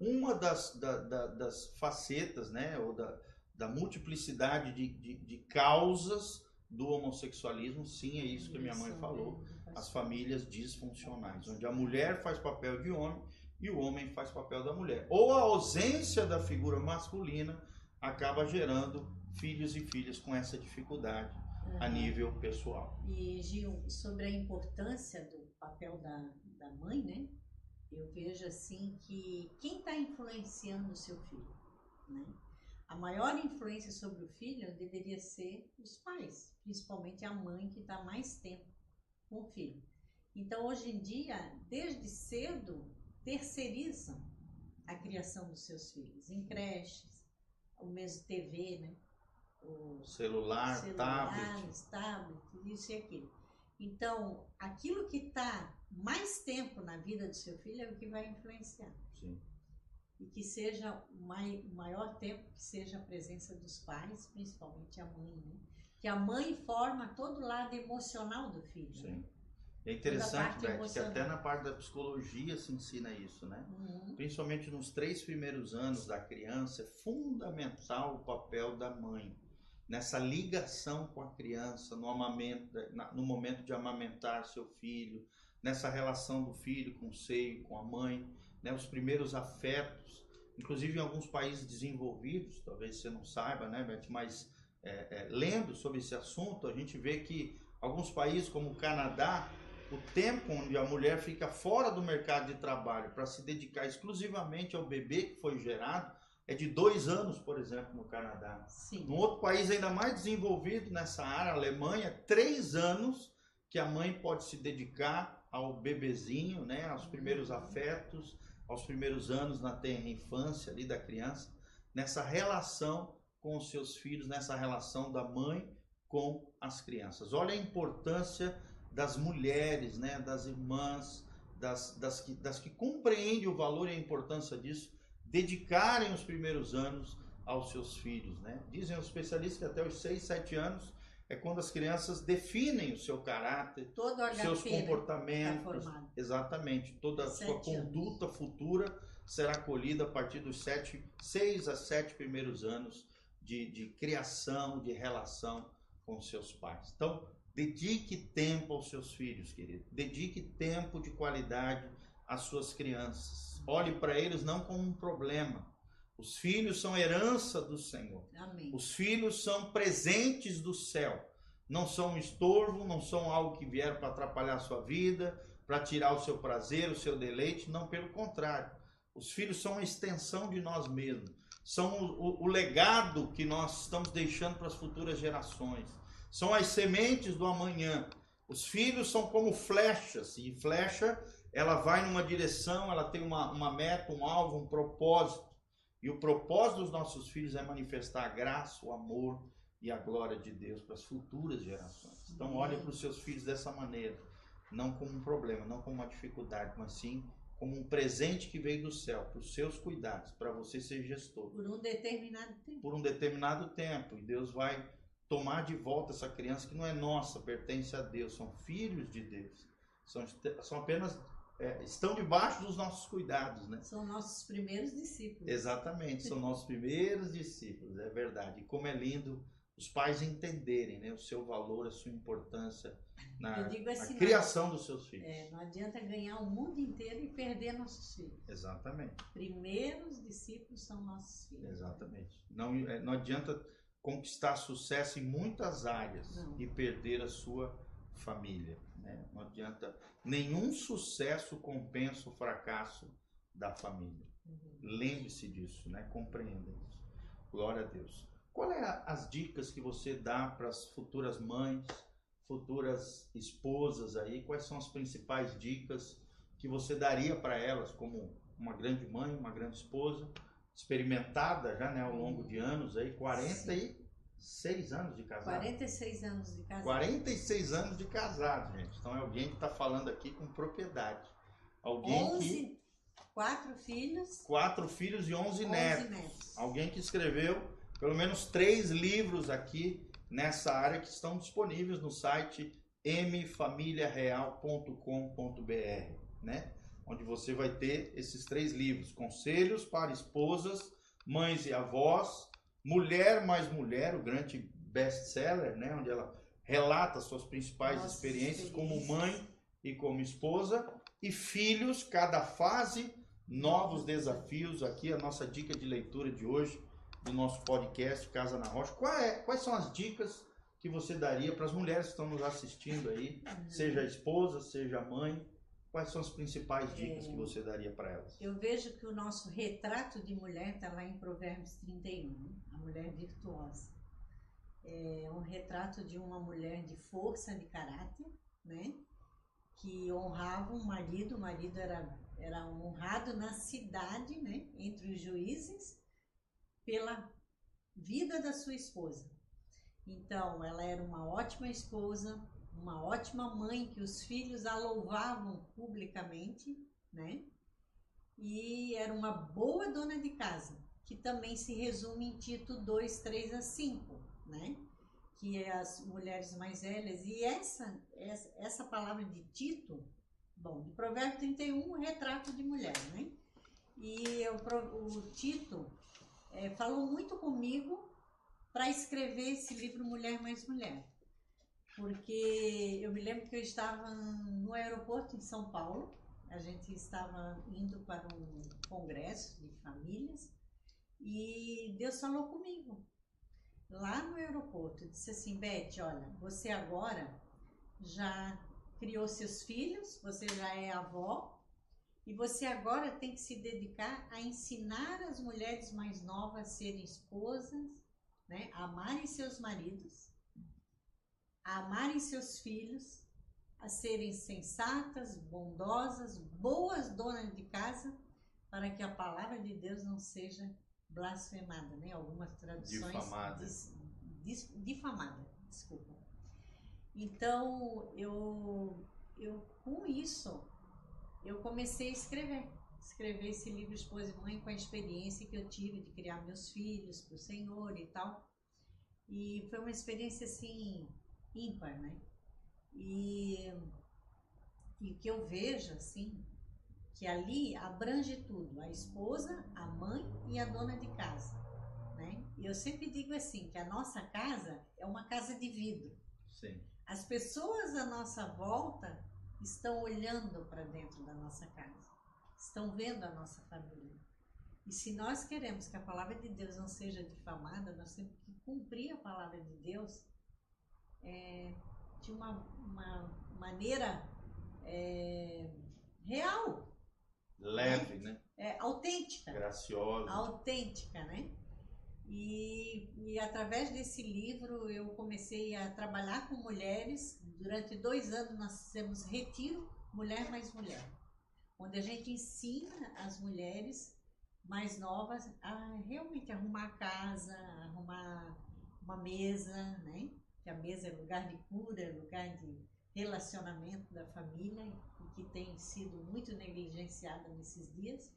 uma das, da, da, das facetas, né, ou da, da multiplicidade de, de, de, causas do homossexualismo, sim, é isso que a minha mãe falou, as famílias disfuncionais, onde a mulher faz papel de homem e o homem faz papel da mulher. Ou a ausência da figura masculina acaba gerando filhos e filhas com essa dificuldade uhum. a nível pessoal. E Gil, sobre a importância do papel da, da mãe, né? Eu vejo assim que quem está influenciando o seu filho, né? a maior influência sobre o filho deveria ser os pais, principalmente a mãe que está mais tempo com o filho. Então, hoje em dia, desde cedo, terceirizam a criação dos seus filhos em creches, o mesmo TV, né? O celular, celular tablet. tablet, isso e aquilo. Então, aquilo que está mais tempo na vida do seu filho é o que vai influenciar. Sim. E que seja o maior tempo que seja a presença dos pais, principalmente a mãe, né? Que a mãe forma todo o lado emocional do filho. Sim. Né? É interessante, Beth, que até na parte da psicologia se ensina isso, né? Uhum. Principalmente nos três primeiros anos da criança, é fundamental o papel da mãe nessa ligação com a criança, no, amamento, no momento de amamentar seu filho, nessa relação do filho com o seio, com a mãe, né? os primeiros afetos, inclusive em alguns países desenvolvidos, talvez você não saiba, né, Beth, mas é, é, lendo sobre esse assunto, a gente vê que alguns países como o Canadá o tempo onde a mulher fica fora do mercado de trabalho para se dedicar exclusivamente ao bebê que foi gerado é de dois anos, por exemplo, no Canadá. Sim. Num outro país ainda mais desenvolvido nessa área, Alemanha, três anos que a mãe pode se dedicar ao bebezinho, né, aos primeiros afetos, aos primeiros anos na terra infância ali da criança, nessa relação com os seus filhos, nessa relação da mãe com as crianças. Olha a importância das mulheres, né, das irmãs, das, das, que, das que compreendem o valor e a importância disso, dedicarem os primeiros anos aos seus filhos. Né? Dizem os especialistas que até os 6, 7 anos é quando as crianças definem o seu caráter, seus né, comportamentos. Tá exatamente, toda a sua conduta anos. futura será colhida a partir dos 6 a 7 primeiros anos de, de criação, de relação com seus pais. Então, Dedique tempo aos seus filhos, querido. Dedique tempo de qualidade às suas crianças. Olhe para eles não como um problema. Os filhos são herança do Senhor. Amém. Os filhos são presentes do céu. Não são um estorvo, não são algo que vieram para atrapalhar a sua vida, para tirar o seu prazer, o seu deleite. Não, pelo contrário. Os filhos são uma extensão de nós mesmos. São o, o, o legado que nós estamos deixando para as futuras gerações são as sementes do amanhã. Os filhos são como flechas, e flecha, ela vai numa direção, ela tem uma, uma meta, um alvo, um propósito. E o propósito dos nossos filhos é manifestar a graça, o amor e a glória de Deus para as futuras gerações. Então, olhe para os seus filhos dessa maneira, não como um problema, não como uma dificuldade, mas sim como um presente que veio do céu, para os seus cuidados, para você ser gestor. Por um determinado tempo. Por um determinado tempo. E Deus vai tomar de volta essa criança que não é nossa, pertence a Deus, são filhos de Deus. São, são apenas é, estão debaixo dos nossos cuidados, né? São nossos primeiros discípulos. Exatamente, são nossos primeiros discípulos, é verdade. E como é lindo os pais entenderem, né, o seu valor, a sua importância na, assim, na criação dos seus filhos. É, não adianta ganhar o mundo inteiro e perder nossos filhos. Exatamente. Primeiros discípulos são nossos filhos. Exatamente. Não, é, não adianta conquistar sucesso em muitas áreas Não. e perder a sua família. Né? Não adianta. Nenhum sucesso compensa o fracasso da família. Uhum. Lembre-se disso, né? compreenda isso. Glória a Deus. Qual é as dicas que você dá para as futuras mães, futuras esposas aí? Quais são as principais dicas que você daria para elas como uma grande mãe, uma grande esposa? experimentada já, né, ao longo de anos aí, 46 anos de casado. 46 anos de casado. 46 anos de casado, gente. Então é alguém que está falando aqui com propriedade. Alguém 11, que quatro filhos. Quatro filhos e 11, 11 netos. netos. Alguém que escreveu pelo menos três livros aqui nessa área que estão disponíveis no site mfamiliareal.com.br, né? onde você vai ter esses três livros: Conselhos para Esposas, Mães e Avós, Mulher mais Mulher, o grande best-seller, né? onde ela relata suas principais Nossa, experiências como mãe e como esposa, e Filhos, cada fase, novos desafios. Aqui a nossa dica de leitura de hoje do nosso podcast Casa na Rocha. É, quais são as dicas que você daria para as mulheres que estão nos assistindo aí, seja a esposa, seja mãe, Quais são as principais dicas é, que você daria para elas? Eu vejo que o nosso retrato de mulher está lá em Provérbios 31, né? a mulher virtuosa. É um retrato de uma mulher de força de caráter, né? que honrava o marido, o marido era, era honrado na cidade, né? entre os juízes, pela vida da sua esposa. Então, ela era uma ótima esposa, uma ótima mãe que os filhos a louvavam publicamente, né? E era uma boa dona de casa, que também se resume em Tito 2, 3 a 5, né? Que é as mulheres mais velhas. E essa, essa, essa palavra de Tito, bom, de Provérbio 31, retrato de mulher, né? E o, o Tito é, falou muito comigo para escrever esse livro Mulher Mais Mulher porque eu me lembro que eu estava no aeroporto em São Paulo, a gente estava indo para um congresso de famílias e Deus falou comigo. Lá no aeroporto, disse assim, Beth, olha, você agora já criou seus filhos, você já é avó e você agora tem que se dedicar a ensinar as mulheres mais novas a serem esposas, né, a amarem seus maridos a amarem seus filhos, a serem sensatas, bondosas, boas donas de casa, para que a palavra de Deus não seja blasfemada, né? Algumas traduções difamada. Dis, dis, difamada, desculpa. Então, eu eu com isso eu comecei a escrever, escrever esse livro Esposa e Mãe com a experiência que eu tive de criar meus filhos para o Senhor e tal. E foi uma experiência assim ímpar, né? E, e que eu vejo, assim, que ali abrange tudo, a esposa, a mãe e a dona de casa, né? E eu sempre digo assim, que a nossa casa é uma casa de vidro. Sim. As pessoas à nossa volta estão olhando para dentro da nossa casa, estão vendo a nossa família. E se nós queremos que a palavra de Deus não seja difamada, nós temos que cumprir a palavra de Deus é, de uma, uma maneira é, real. Leve, né? né? É, autêntica. Graciosa. Autêntica, né? E, e através desse livro eu comecei a trabalhar com mulheres. Durante dois anos nós fizemos Retiro Mulher Mais Mulher, onde a gente ensina as mulheres mais novas a realmente arrumar a casa, arrumar uma mesa, né? Que a mesa é lugar de cura, é lugar de relacionamento da família e que tem sido muito negligenciada nesses dias.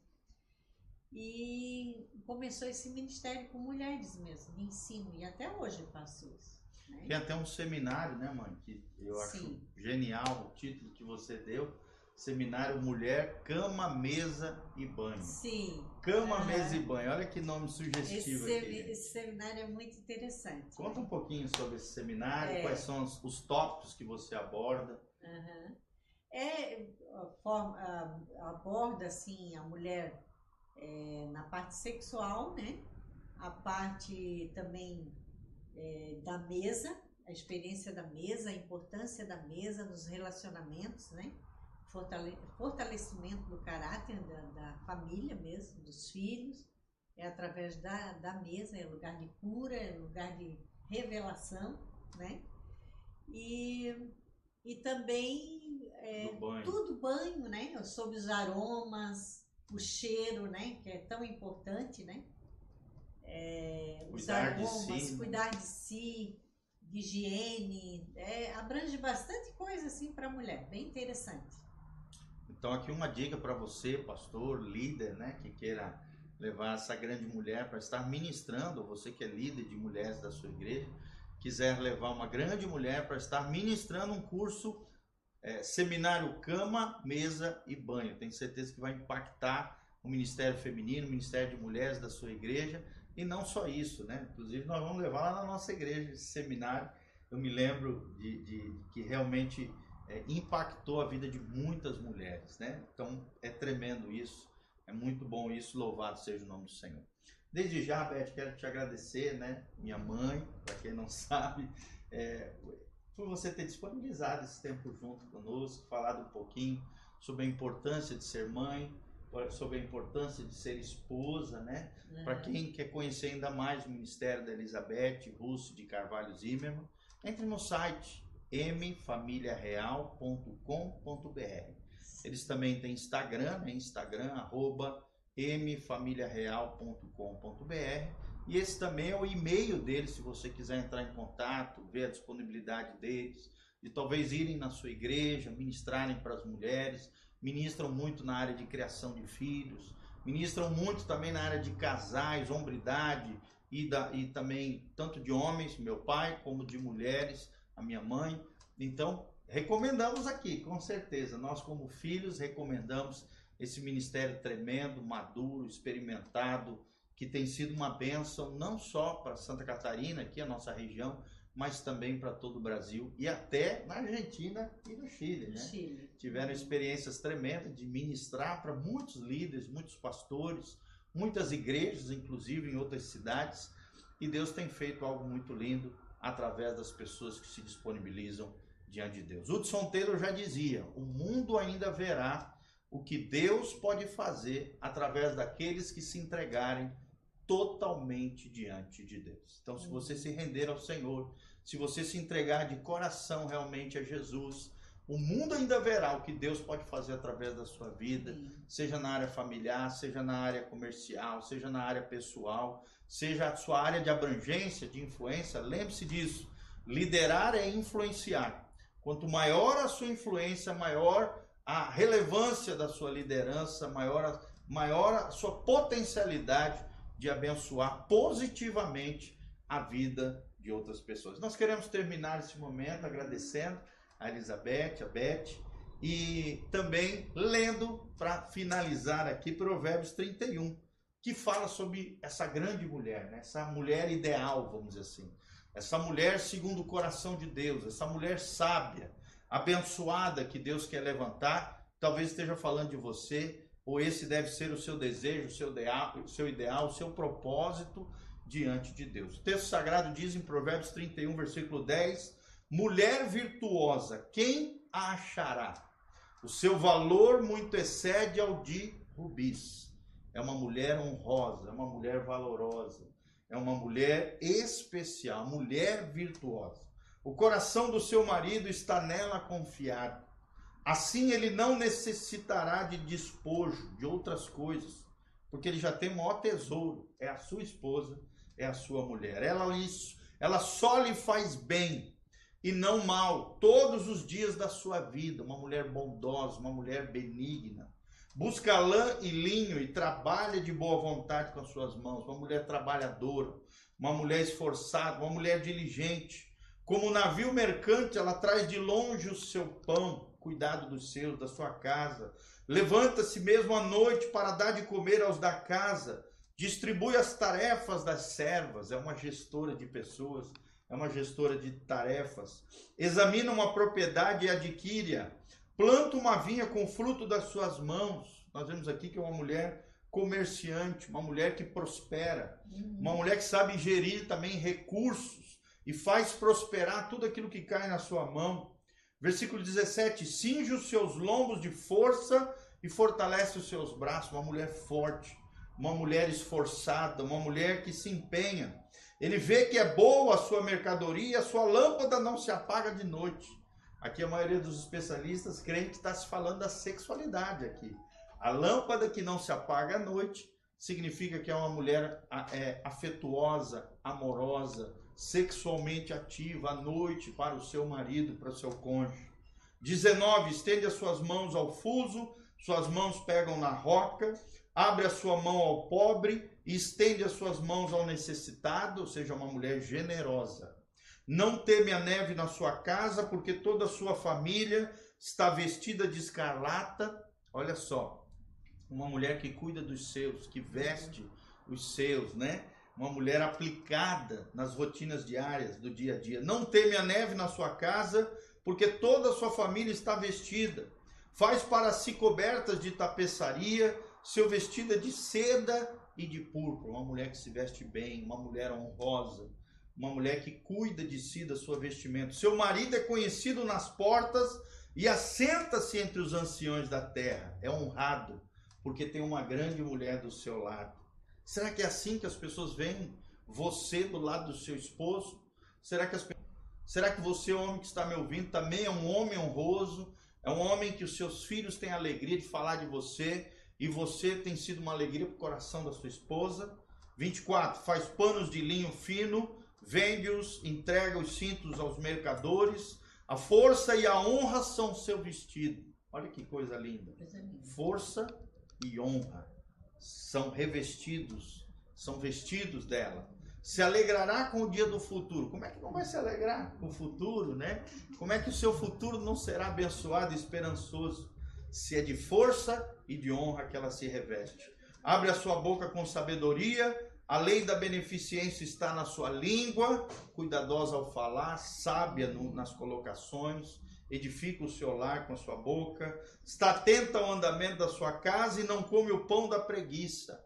E começou esse ministério com mulheres mesmo, de ensino, e até hoje faço isso. Né? Tem até um seminário, né, mãe, que eu acho Sim. genial o título que você deu, Seminário Mulher, Cama, Mesa e Banho. Sim. Cama, ah, Mesa e Banho. Olha que nome sugestivo esse, aqui. Esse seminário é muito interessante. Conta um pouquinho sobre esse seminário, é. quais são os, os, tópicos que você aborda. Uhum. É, forma, aborda assim a mulher é, na parte sexual, né? A parte também é, da mesa, a experiência da mesa, a importância da mesa nos relacionamentos, né? Fortalecimento do caráter da, da, família mesmo, dos filhos, é através da, da mesa, é lugar de cura, é lugar de revelação, né? E, e também é, banho. tudo banho, né? Sobre os aromas, o cheiro, né? Que é tão importante, né? É, os aromas, de si, né? cuidar de si, de higiene, é, abrange bastante coisa assim para a mulher, bem interessante. Então aqui uma dica para você, pastor, líder, né, que queira levar essa grande mulher para estar ministrando, você que é líder de mulheres da sua igreja, quiser levar uma grande mulher para estar ministrando um curso é, seminário cama, mesa e banho. Tenho certeza que vai impactar o ministério feminino, o ministério de mulheres da sua igreja e não só isso, né? Inclusive nós vamos levar lá na nossa igreja esse seminário. Eu me lembro de, de, de que realmente é, impactou a vida de muitas mulheres, né? Então é tremendo isso, é muito bom isso, louvado seja o nome do Senhor. Desde já, Beth, quero te agradecer, né? Minha mãe, para quem não sabe, é, por você ter disponibilizado esse tempo junto conosco, falado um pouquinho sobre a importância de ser mãe, sobre a importância de ser esposa, né? Uhum. Para quem quer conhecer ainda mais o ministério da Elizabeth Russo de Carvalho Zimmermann, entre no site mfamiliareal.com.br. Eles também têm Instagram, né? Instagram, arroba mfamiliareal.com.br. E esse também é o e-mail deles, se você quiser entrar em contato, ver a disponibilidade deles, e talvez irem na sua igreja, ministrarem para as mulheres, ministram muito na área de criação de filhos, ministram muito também na área de casais, hombridade e, da, e também tanto de homens, meu pai, como de mulheres, a minha mãe. Então, recomendamos aqui, com certeza. Nós, como filhos, recomendamos esse ministério tremendo, maduro, experimentado, que tem sido uma bênção não só para Santa Catarina, aqui a nossa região, mas também para todo o Brasil e até na Argentina e no Chile, né? Chile. Tiveram uhum. experiências tremendas de ministrar para muitos líderes, muitos pastores, muitas igrejas, inclusive em outras cidades, e Deus tem feito algo muito lindo através das pessoas que se disponibilizam diante de Deus. Hudson Taylor já dizia: o mundo ainda verá o que Deus pode fazer através daqueles que se entregarem totalmente diante de Deus. Então, se você se render ao Senhor, se você se entregar de coração realmente a Jesus, o mundo ainda verá o que Deus pode fazer através da sua vida, seja na área familiar, seja na área comercial, seja na área pessoal, seja a sua área de abrangência, de influência. Lembre-se disso. Liderar é influenciar. Quanto maior a sua influência, maior a relevância da sua liderança, maior maior a sua potencialidade de abençoar positivamente a vida de outras pessoas. Nós queremos terminar esse momento agradecendo a Elizabeth, a Beth, e também lendo, para finalizar aqui, Provérbios 31, que fala sobre essa grande mulher, né? essa mulher ideal, vamos dizer assim. Essa mulher segundo o coração de Deus, essa mulher sábia, abençoada que Deus quer levantar, talvez esteja falando de você, ou esse deve ser o seu desejo, o seu ideal, o seu, ideal, o seu propósito diante de Deus. O texto sagrado diz em Provérbios 31, versículo 10: Mulher virtuosa, quem a achará? O seu valor muito excede ao de rubis. É uma mulher honrosa, é uma mulher valorosa, é uma mulher especial, mulher virtuosa. O coração do seu marido está nela confiado. Assim ele não necessitará de despojo, de outras coisas, porque ele já tem maior tesouro, é a sua esposa, é a sua mulher. Ela, ela só lhe faz bem e não mal todos os dias da sua vida. Uma mulher bondosa, uma mulher benigna. Busca lã e linho e trabalha de boa vontade com as suas mãos. Uma mulher trabalhadora, uma mulher esforçada, uma mulher diligente. Como navio mercante, ela traz de longe o seu pão cuidado dos seus, da sua casa. Levanta-se mesmo à noite para dar de comer aos da casa. Distribui as tarefas das servas, é uma gestora de pessoas, é uma gestora de tarefas. Examina uma propriedade e adquire-a. Planta uma vinha com fruto das suas mãos. Nós vemos aqui que é uma mulher comerciante, uma mulher que prospera, uhum. uma mulher que sabe gerir também recursos e faz prosperar tudo aquilo que cai na sua mão. Versículo 17: cinge os seus lombos de força e fortalece os seus braços. Uma mulher forte, uma mulher esforçada, uma mulher que se empenha. Ele vê que é boa a sua mercadoria, a sua lâmpada não se apaga de noite. Aqui a maioria dos especialistas creem que está se falando da sexualidade aqui. A lâmpada que não se apaga à noite significa que é uma mulher é, afetuosa, amorosa, sexualmente ativa à noite para o seu marido, para o seu cônjuge. 19. Estende as suas mãos ao fuso, suas mãos pegam na roca, abre a sua mão ao pobre e estende as suas mãos ao necessitado, ou seja, uma mulher generosa. Não teme a neve na sua casa, porque toda a sua família está vestida de escarlata. Olha só, uma mulher que cuida dos seus, que veste os seus, né? uma mulher aplicada nas rotinas diárias do dia a dia. Não teme a neve na sua casa, porque toda a sua família está vestida. Faz para si cobertas de tapeçaria, seu vestido é de seda e de púrpura. Uma mulher que se veste bem, uma mulher honrosa, uma mulher que cuida de si, da sua vestimenta. Seu marido é conhecido nas portas e assenta-se entre os anciões da terra. É honrado, porque tem uma grande mulher do seu lado. Será que é assim que as pessoas veem você do lado do seu esposo? Será que, as, será que você, homem que está me ouvindo, também é um homem honroso? É um homem que os seus filhos têm alegria de falar de você e você tem sido uma alegria para o coração da sua esposa? 24. Faz panos de linho fino, vende-os, entrega os cintos aos mercadores. A força e a honra são seu vestido. Olha que coisa linda. Força e honra são revestidos, são vestidos dela. Se alegrará com o dia do futuro. Como é que não vai se alegrar com o futuro, né? Como é que o seu futuro não será abençoado e esperançoso? Se é de força e de honra que ela se reveste. Abre a sua boca com sabedoria, a lei da beneficência está na sua língua, cuidadosa ao falar, sábia no, nas colocações, edifica o seu lar com a sua boca, está atenta ao andamento da sua casa e não come o pão da preguiça.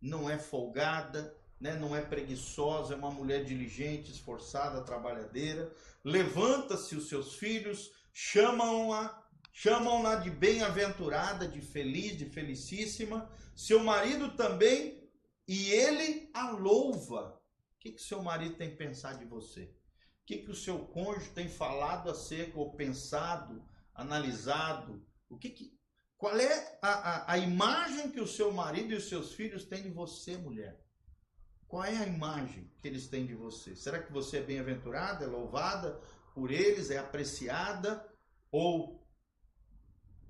Não é folgada, né? não é preguiçosa, é uma mulher diligente, esforçada, trabalhadeira. Levanta-se os seus filhos, chamam-a chamam-na de bem-aventurada, de feliz, de felicíssima. Seu marido também, e ele a louva. O que, que seu marido tem pensado de você? O que, que o seu cônjuge tem falado acerca, ou pensado, analisado? O que, que qual é a, a, a imagem que o seu marido e os seus filhos têm de você, mulher? Qual é a imagem que eles têm de você? Será que você é bem-aventurada, é louvada por eles, é apreciada? Ou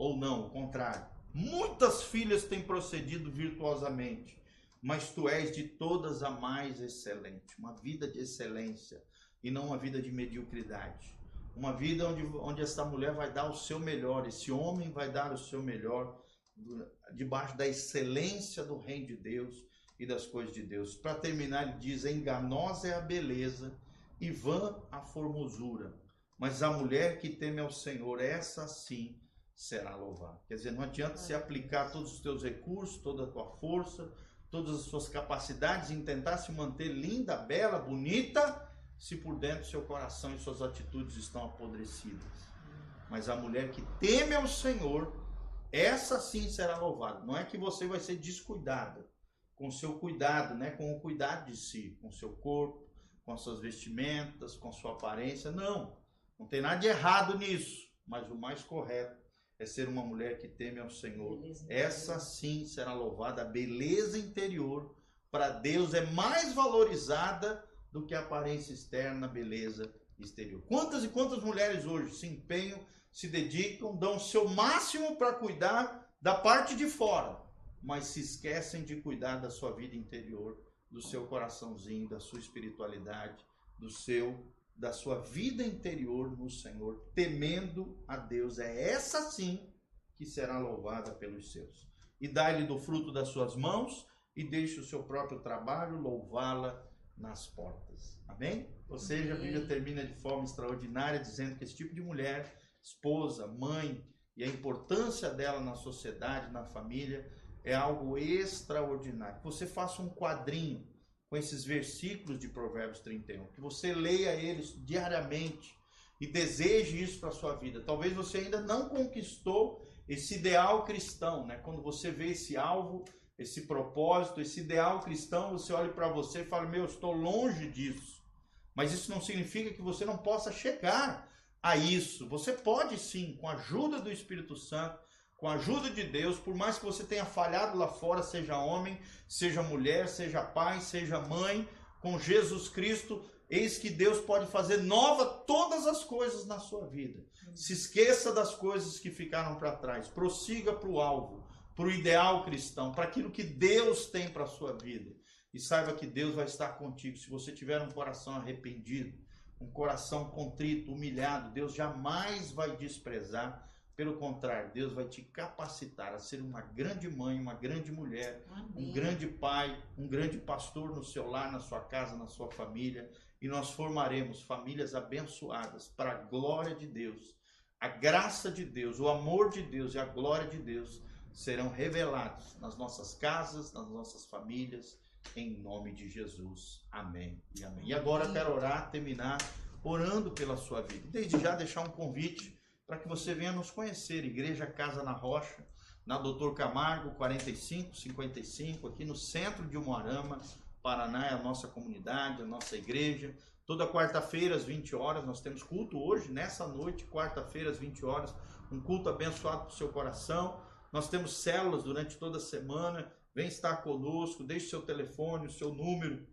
ou não, o contrário. Muitas filhas têm procedido virtuosamente, mas tu és de todas a mais excelente. Uma vida de excelência e não uma vida de mediocridade. Uma vida onde, onde essa mulher vai dar o seu melhor, esse homem vai dar o seu melhor, debaixo da excelência do reino de Deus e das coisas de Deus. Para terminar, ele diz: enganosa é a beleza e vã a formosura, mas a mulher que teme ao Senhor, essa sim será louvado. Quer dizer, não adianta você aplicar todos os teus recursos, toda a tua força, todas as suas capacidades em tentar se manter linda, bela, bonita, se por dentro seu coração e suas atitudes estão apodrecidas. Mas a mulher que teme ao Senhor, essa sim será louvada. Não é que você vai ser descuidada com o seu cuidado, né? com o cuidado de si, com o seu corpo, com as suas vestimentas, com a sua aparência. Não, não tem nada de errado nisso. Mas o mais correto é ser uma mulher que teme ao Senhor. Essa sim será louvada. A beleza interior para Deus é mais valorizada do que a aparência externa, a beleza exterior. Quantas e quantas mulheres hoje se empenham, se dedicam, dão o seu máximo para cuidar da parte de fora, mas se esquecem de cuidar da sua vida interior, do seu coraçãozinho, da sua espiritualidade, do seu da sua vida interior no Senhor, temendo a Deus. É essa sim que será louvada pelos seus. E dá-lhe do fruto das suas mãos e deixe o seu próprio trabalho louvá-la nas portas. Amém? Ou seja, a Bíblia termina de forma extraordinária dizendo que esse tipo de mulher, esposa, mãe, e a importância dela na sociedade, na família, é algo extraordinário. Que você faça um quadrinho com esses versículos de Provérbios 31, que você leia eles diariamente e deseje isso para a sua vida. Talvez você ainda não conquistou esse ideal cristão, né? Quando você vê esse alvo, esse propósito, esse ideal cristão, você olha para você e fala: "Meu, estou longe disso". Mas isso não significa que você não possa chegar a isso. Você pode sim, com a ajuda do Espírito Santo, com a ajuda de Deus, por mais que você tenha falhado lá fora, seja homem, seja mulher, seja pai, seja mãe, com Jesus Cristo, eis que Deus pode fazer nova todas as coisas na sua vida. Se esqueça das coisas que ficaram para trás, prossiga para o alvo, para o ideal cristão, para aquilo que Deus tem para a sua vida. E saiba que Deus vai estar contigo. Se você tiver um coração arrependido, um coração contrito, humilhado, Deus jamais vai desprezar pelo contrário, Deus vai te capacitar a ser uma grande mãe, uma grande mulher, Amém. um grande pai, um grande pastor no seu lar, na sua casa, na sua família. E nós formaremos famílias abençoadas para a glória de Deus. A graça de Deus, o amor de Deus e a glória de Deus serão revelados nas nossas casas, nas nossas famílias, em nome de Jesus. Amém e amém. E agora eu quero orar, terminar orando pela sua vida. Desde já deixar um convite para que você venha nos conhecer. Igreja Casa na Rocha, na Doutor Camargo, 4555, aqui no centro de Umuarama, Paraná, é a nossa comunidade, a nossa igreja. Toda quarta-feira, às 20 horas, nós temos culto hoje, nessa noite, quarta-feira, às 20 horas, um culto abençoado para o seu coração. Nós temos células durante toda a semana. Vem estar conosco, deixe seu telefone, o seu número.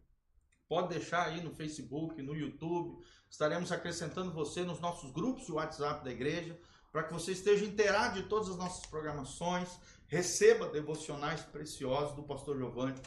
Pode deixar aí no Facebook, no YouTube. Estaremos acrescentando você nos nossos grupos de WhatsApp da igreja, para que você esteja inteirado de todas as nossas programações, receba devocionais preciosos do pastor Giovanni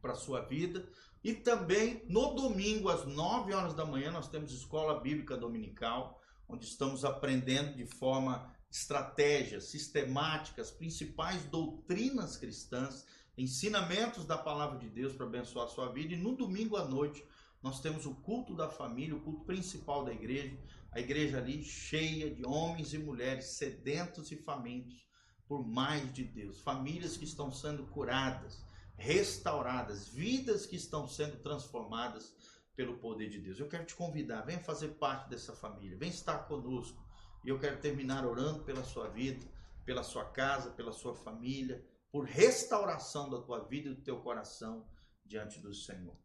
para sua vida. E também no domingo, às 9 horas da manhã, nós temos escola bíblica dominical, onde estamos aprendendo de forma estratégia, sistemática, as principais doutrinas cristãs, ensinamentos da palavra de Deus para abençoar a sua vida. E no domingo à noite, nós temos o culto da família, o culto principal da igreja, a igreja ali cheia de homens e mulheres sedentos e famintos por mais de Deus, famílias que estão sendo curadas, restauradas, vidas que estão sendo transformadas pelo poder de Deus. Eu quero te convidar, venha fazer parte dessa família, venha estar conosco. E eu quero terminar orando pela sua vida, pela sua casa, pela sua família, por restauração da tua vida e do teu coração diante do Senhor.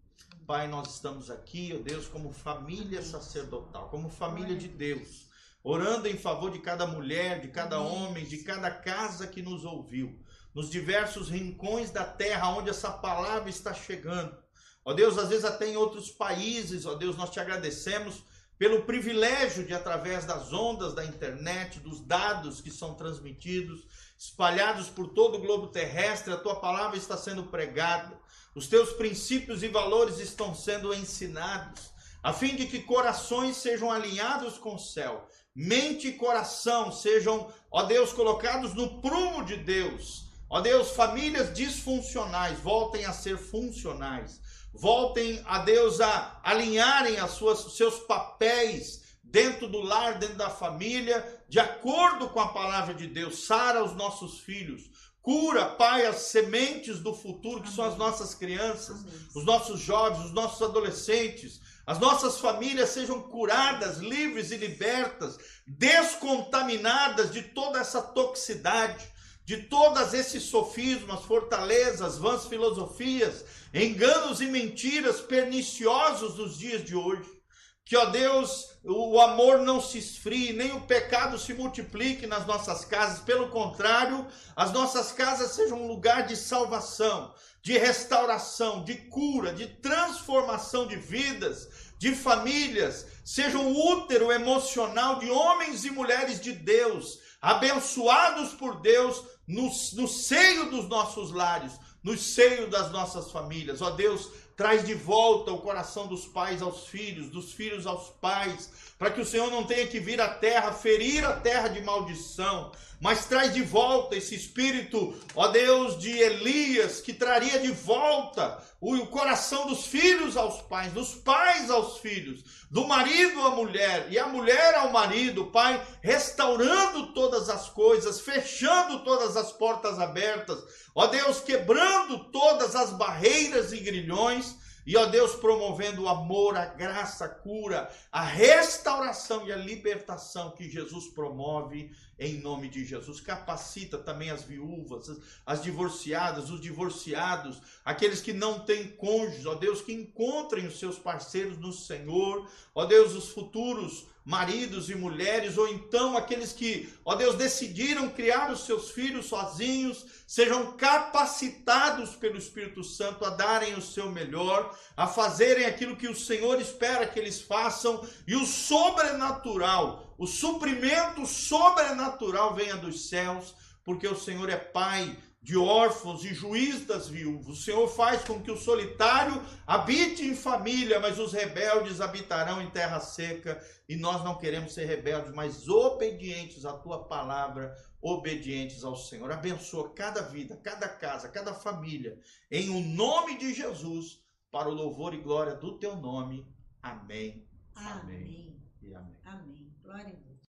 Pai, nós estamos aqui, ó Deus, como família sacerdotal, como família de Deus, orando em favor de cada mulher, de cada homem, de cada casa que nos ouviu nos diversos rincões da terra onde essa palavra está chegando. Ó Deus, às vezes até em outros países, ó Deus, nós te agradecemos pelo privilégio de, através das ondas da internet, dos dados que são transmitidos, espalhados por todo o globo terrestre, a tua palavra está sendo pregada, os teus princípios e valores estão sendo ensinados, a fim de que corações sejam alinhados com o céu, mente e coração sejam, ó Deus, colocados no prumo de Deus Ó Deus, famílias disfuncionais voltem a ser funcionais. Voltem a Deus a alinharem as suas seus papéis dentro do lar, dentro da família, de acordo com a palavra de Deus. Sara os nossos filhos. Cura, Pai, as sementes do futuro, que Amém. são as nossas crianças, Amém. os nossos jovens, os nossos adolescentes. As nossas famílias sejam curadas, livres e libertas, descontaminadas de toda essa toxicidade de todos esses sofismas, fortalezas, vãs filosofias, enganos e mentiras perniciosos dos dias de hoje. Que, ó Deus, o amor não se esfrie, nem o pecado se multiplique nas nossas casas. Pelo contrário, as nossas casas sejam um lugar de salvação, de restauração, de cura, de transformação de vidas, de famílias. Sejam um útero emocional de homens e mulheres de Deus, abençoados por Deus no, no seio dos nossos lares, no seio das nossas famílias. Ó Deus, traz de volta o coração dos pais aos filhos, dos filhos aos pais, para que o Senhor não tenha que vir à terra, ferir a terra de maldição, mas traz de volta esse espírito, ó Deus, de Elias, que traria de volta o coração dos filhos aos pais, dos pais aos filhos, do marido à mulher e a mulher ao marido, Pai, restaurando todas as coisas, fechando todas as portas abertas, ó Deus, quebrando todas as barreiras e grilhões e, ó Deus, promovendo o amor, a graça, a cura, a restauração e a libertação que Jesus promove em nome de Jesus. Capacita também as viúvas, as divorciadas, os divorciados, aqueles que não têm cônjuges, ó Deus, que encontrem os seus parceiros no Senhor, ó Deus, os futuros maridos e mulheres, ou então aqueles que, ó Deus, decidiram criar os seus filhos sozinhos, sejam capacitados pelo Espírito Santo a darem o seu melhor, a fazerem aquilo que o Senhor espera que eles façam, e o sobrenatural, o suprimento sobrenatural venha dos céus, porque o Senhor é Pai de órfãos e juiz das viúvas. O Senhor faz com que o solitário habite em família, mas os rebeldes habitarão em terra seca. E nós não queremos ser rebeldes, mas obedientes à tua palavra, obedientes ao Senhor. Abençoa cada vida, cada casa, cada família, em o nome de Jesus, para o louvor e glória do teu nome. Amém. Amém. E amém. Amém. Glória a Deus.